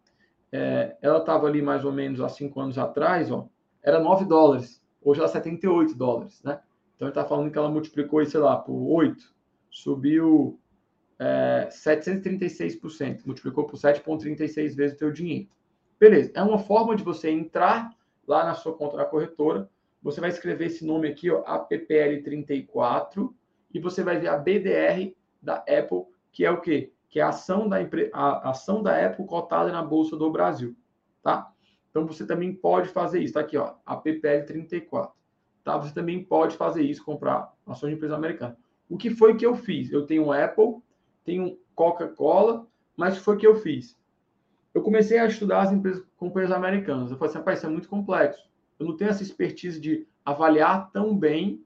[SPEAKER 1] É, ela estava ali mais ou menos há cinco anos atrás, ó, era 9 dólares. Hoje ela é 78 dólares, né? Então ele está falando que ela multiplicou, sei lá, por 8, subiu é, 736%, multiplicou por 7,36 vezes o teu dinheiro. Beleza, é uma forma de você entrar lá na sua conta da corretora, você vai escrever esse nome aqui, ó, APPL34, e você vai ver a BDR da Apple, que é o quê? Que é a ação da, a ação da Apple cotada na Bolsa do Brasil, tá? Então você também pode fazer isso. Tá aqui, ó, a PPL 34. Tá? Você também pode fazer isso, comprar ações de empresa americana. O que foi que eu fiz? Eu tenho Apple, tenho Coca-Cola, mas foi que eu fiz? Eu comecei a estudar as empresas, companhias americanas. Eu falei assim, rapaz, isso é muito complexo. Eu não tenho essa expertise de avaliar tão bem,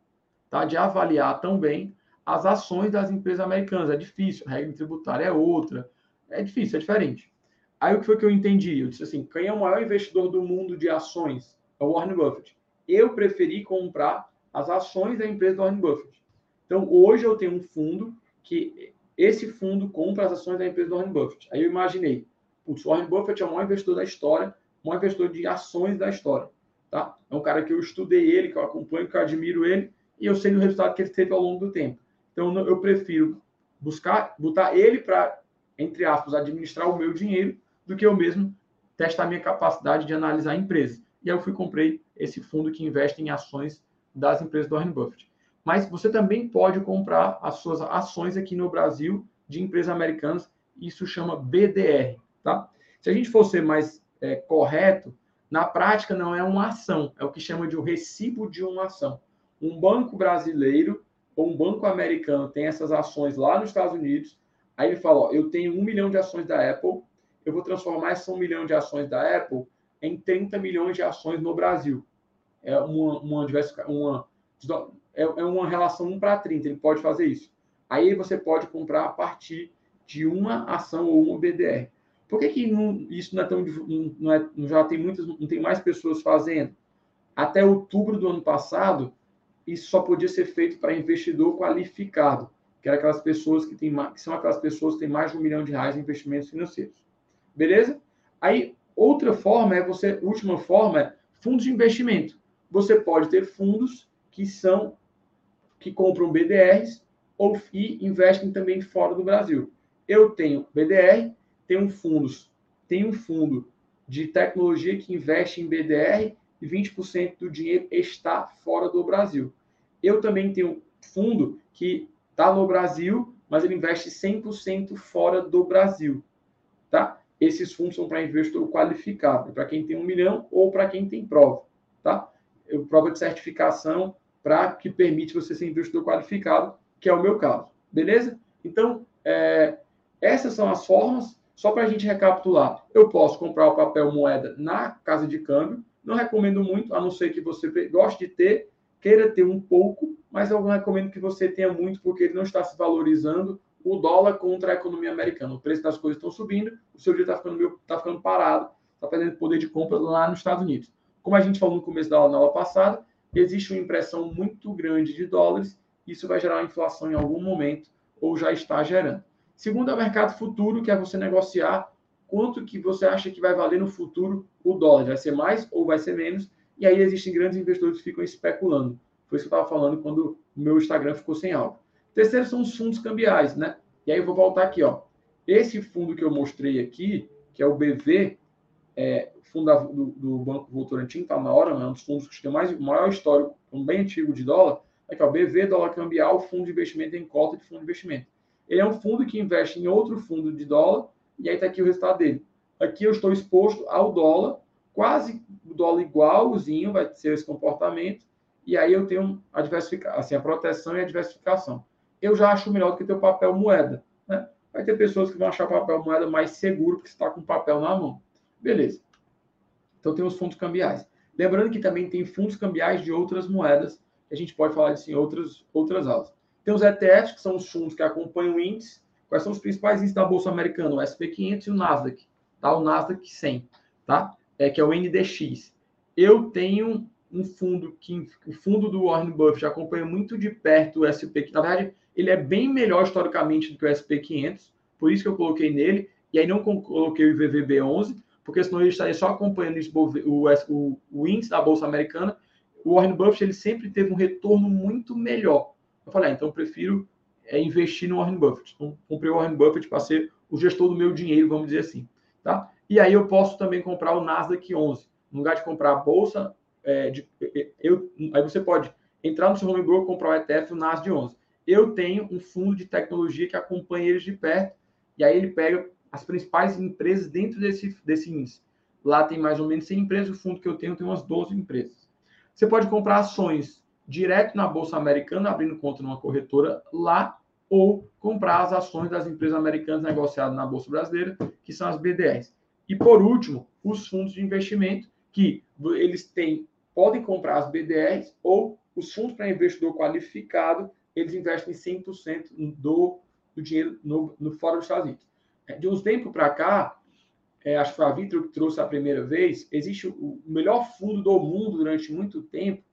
[SPEAKER 1] tá? De avaliar tão bem as ações das empresas americanas. É difícil, a regra tributária é outra. É difícil, é diferente. Aí o que foi que eu entendi? Eu disse assim: quem é o maior investidor do mundo de ações? É o Warren Buffett. Eu preferi comprar as ações da empresa do Warren Buffett. Então, hoje eu tenho um fundo que esse fundo compra as ações da empresa do Warren Buffett. Aí eu imaginei, putz, o Warren Buffett é o maior investidor da história, o maior investidor de ações da história. Tá? É um cara que eu estudei ele, que eu acompanho, que eu admiro ele, e eu sei do resultado que ele teve ao longo do tempo. Então, eu prefiro buscar, botar ele para, entre aspas, administrar o meu dinheiro do que eu mesmo testar minha capacidade de analisar a empresa. E aí eu fui comprei esse fundo que investe em ações das empresas do Warren Buffett. Mas você também pode comprar as suas ações aqui no Brasil de empresas americanas. Isso chama BDR, tá? Se a gente for ser mais é, correto, na prática não é uma ação, é o que chama de um recibo de uma ação. Um banco brasileiro ou um banco americano tem essas ações lá nos Estados Unidos, aí ele fala, ó, eu tenho um milhão de ações da Apple, eu vou transformar esse 1 milhão de ações da Apple em 30 milhões de ações no Brasil. É uma, uma, uma, é, é uma relação 1 para 30, ele pode fazer isso. Aí você pode comprar a partir de uma ação ou uma BDR. Por que, que não, isso não é tão. Não é, já tem muitas, não tem mais pessoas fazendo? Até outubro do ano passado, isso só podia ser feito para investidor qualificado, que era aquelas pessoas que, têm, que são aquelas pessoas que têm mais de um milhão de reais em investimentos financeiros. Beleza? Aí, outra forma é você, última forma é fundos de investimento. Você pode ter fundos que são que compram BDRs ou e investem também fora do Brasil. Eu tenho BDR, tenho fundos, tenho um fundo de tecnologia que investe em BDR e 20% do dinheiro está fora do Brasil. Eu também tenho fundo que está no Brasil, mas ele investe 100% fora do Brasil, tá? Esses fundos são para investidor qualificado, para quem tem um milhão ou para quem tem prova, tá? Eu, prova de certificação para que permite você ser investidor qualificado, que é o meu caso, beleza? Então, é, essas são as formas. Só para a gente recapitular, eu posso comprar o papel moeda na casa de câmbio. Não recomendo muito, a não ser que você goste de ter, queira ter um pouco, mas eu não recomendo que você tenha muito, porque ele não está se valorizando o dólar contra a economia americana. O preço das coisas estão subindo, o seu dia está ficando, tá ficando parado, está perdendo poder de compra lá nos Estados Unidos. Como a gente falou no começo da aula, na aula passada, existe uma impressão muito grande de dólares, isso vai gerar inflação em algum momento, ou já está gerando. Segundo é o mercado futuro, que é você negociar quanto que você acha que vai valer no futuro o dólar. Vai ser mais ou vai ser menos? E aí existem grandes investidores que ficam especulando. Foi isso que eu estava falando quando o meu Instagram ficou sem algo. Terceiro são os fundos cambiais, né? E aí eu vou voltar aqui, ó. Esse fundo que eu mostrei aqui, que é o BV, é, fundo do, do, Banco Votorantim, está na hora, é um dos fundos que tem mais maior histórico, um bem antigo de dólar. Aqui, ó, BV, dólar cambial, fundo de investimento em cota de fundo de investimento. Ele é um fundo que investe em outro fundo de dólar, e aí está aqui o resultado dele. Aqui eu estou exposto ao dólar, quase dólar igualzinho, vai ser esse comportamento, e aí eu tenho a diversificação, assim, a proteção e a diversificação. Eu já acho melhor do que ter o papel moeda. Né? Vai ter pessoas que vão achar o papel moeda mais seguro porque está com o papel na mão. Beleza. Então tem os fundos cambiais. Lembrando que também tem fundos cambiais de outras moedas, que a gente pode falar disso em outras, outras aulas. Tem os ETFs, que são os fundos que acompanham o índice. Quais são os principais índices da Bolsa Americana? O SP500 e o Nasdaq. Tá? O Nasdaq 100, tá? É, que é o NDX. Eu tenho um fundo que o fundo do Warren Buffett acompanha muito de perto o SP, que na verdade ele é bem melhor historicamente do que o SP500, por isso que eu coloquei nele, e aí não coloquei o IVVB11, porque senão ele estaria só acompanhando o, o, o índice da Bolsa Americana. O Warren Buffett ele sempre teve um retorno muito melhor. Eu falei, ah, então eu prefiro é, investir no Warren Buffett. Então, comprei o Warren Buffett para ser o gestor do meu dinheiro, vamos dizer assim. Tá? E aí eu posso também comprar o Nasdaq 11. No lugar de comprar a bolsa, é, de, eu, aí você pode entrar no seu home broker, comprar o ETF, o Nasdaq 11. Eu tenho um fundo de tecnologia que acompanha eles de perto, e aí ele pega as principais empresas dentro desse, desse índice. Lá tem mais ou menos 100 empresas, o fundo que eu tenho tem umas 12 empresas. Você pode comprar ações direto na Bolsa Americana, abrindo conta numa corretora lá, ou comprar as ações das empresas americanas negociadas na Bolsa Brasileira, que são as BDRs. E por último, os fundos de investimento, que eles têm, podem comprar as BDRs ou os fundos para investidor qualificado, eles investem 100% do, do dinheiro no, no fora dos Estados Unidos. É, de uns tempos para cá, é, acho que foi a Vitro que trouxe a primeira vez, existe o, o, melhor fundo do mundo durante muito tempo,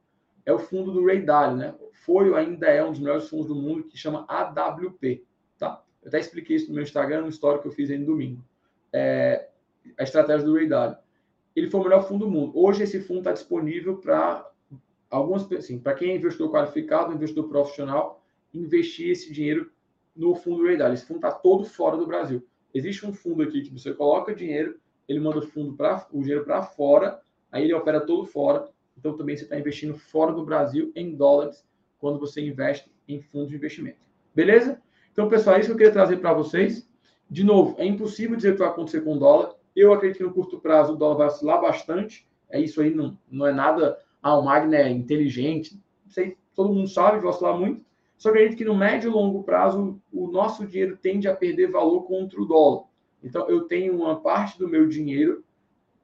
[SPEAKER 1] é o fundo do Ray Dalio, né? Foi ainda é um dos melhores fundos do mundo, que chama AWP, tá? Eu até expliquei isso no meu Instagram, no story que eu fiz aí no domingo. É, a estratégia do Ray Dalio. Ele foi o melhor fundo do mundo. Hoje esse fundo está disponível para algumas assim, para quem é investidor qualificado, investidor profissional, investir esse dinheiro no fundo Dalio. Esse fundo está todo fora do Brasil. Existe um fundo aqui que você coloca dinheiro, ele manda o fundo para o dinheiro para fora, aí ele opera todo fora. Então também você está investindo fora do Brasil em dólares quando você investe em fundos de investimento. Beleza? Então, pessoal, é isso que eu queria trazer para vocês. De novo, é impossível dizer o que vai acontecer com o dólar. Eu acredito que no curto prazo o dólar vai oscilar bastante. É isso aí, não, não é nada. Ah, o Magno é inteligente. Sei, todo mundo sabe, vai oscilar muito. Só acredito que no médio e longo prazo o nosso dinheiro tende a perder valor contra o dólar. Então eu tenho uma parte do meu dinheiro,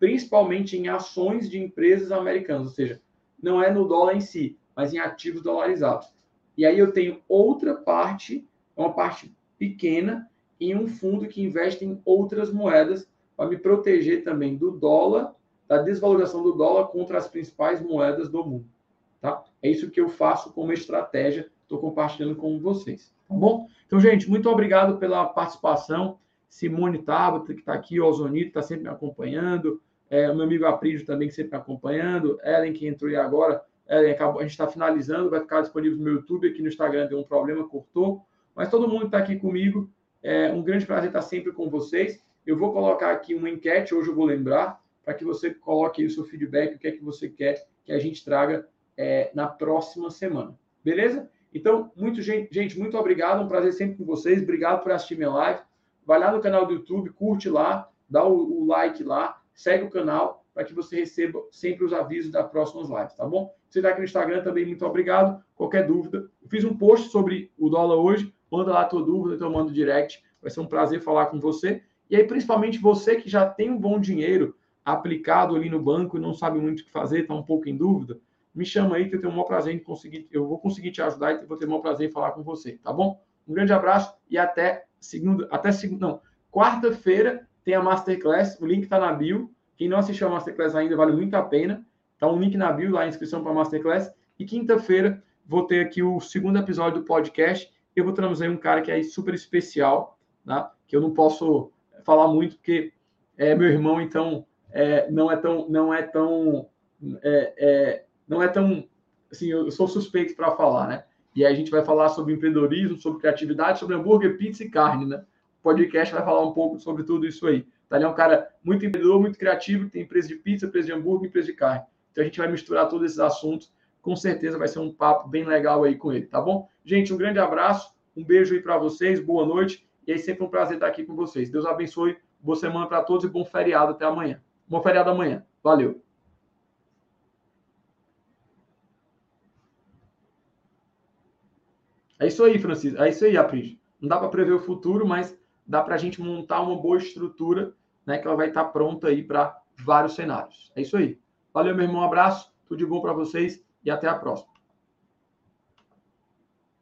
[SPEAKER 1] principalmente em ações de empresas americanas, ou seja, não é no dólar em si, mas em ativos dolarizados. E aí eu tenho outra parte, uma parte pequena, em um fundo que investe em outras moedas para me proteger também do dólar, da desvalorização do dólar contra as principais moedas do mundo. Tá? É isso que eu faço como estratégia estou compartilhando com vocês. Tá bom? Então, gente, muito obrigado pela participação. Simone Tabata, que está aqui, o Ozonito, está sempre me acompanhando. É, o meu amigo Aprígio também, que sempre me acompanhando. Ellen, que entrou aí agora. Ellen, acabou, a gente está finalizando, vai ficar disponível no meu YouTube, aqui no Instagram deu um problema, cortou. Mas todo mundo está aqui comigo. É um grande prazer estar sempre com vocês. Eu vou colocar aqui uma enquete, hoje eu vou lembrar, para que você coloque aí o seu feedback, o que é que você quer que a gente traga é, na próxima semana. Beleza? Então, muito gente, gente, muito obrigado, um prazer sempre com vocês. Obrigado por assistir minha live. Vai lá no canal do YouTube, curte lá, dá o, o like lá, segue o canal para que você receba sempre os avisos das próximas lives, tá bom? Você está aqui no Instagram também, muito obrigado. Qualquer dúvida, eu fiz um post sobre o dólar hoje, manda lá a tua dúvida, então eu mando direct. Vai ser um prazer falar com você. E aí, principalmente você que já tem um bom dinheiro aplicado ali no banco e não sabe muito o que fazer, está um pouco em dúvida, me chama aí que eu tenho o maior prazer em conseguir, eu vou conseguir te ajudar e vou ter o maior prazer em falar com você, tá bom? Um grande abraço e até segunda, até segunda, não, quarta-feira tem a Masterclass, o link está na bio. Quem não assistiu a Masterclass ainda, vale muito a pena. Tá um link na bio lá, a inscrição para a Masterclass. E quinta-feira vou ter aqui o segundo episódio do podcast. Eu vou trazer um cara que é super especial, tá? que eu não posso falar muito, porque é meu irmão, então é, não é tão, não é tão, é, é, não é tão, assim, eu sou suspeito para falar, né? E aí a gente vai falar sobre empreendedorismo, sobre criatividade, sobre hambúrguer, pizza e carne, né? O podcast vai falar um pouco sobre tudo isso aí. Tá? Ele é um cara muito empreendedor, muito criativo, tem empresa de pizza, empresa de hambúrguer, empresa de carne. Então a gente vai misturar todos esses assuntos. Com certeza vai ser um papo bem legal aí com ele, tá bom? Gente, um grande abraço, um beijo aí para vocês, boa noite. E aí sempre um prazer estar aqui com vocês. Deus abençoe, boa semana para todos e bom feriado até amanhã. Bom feriado amanhã. Valeu. É isso aí, Francisco. É isso aí, Apris. Não dá para prever o futuro, mas dá para a gente montar uma boa estrutura, né? Que ela vai estar pronta aí para vários cenários. É isso aí. Valeu, meu irmão. Um abraço. Tudo de bom para vocês e até a próxima.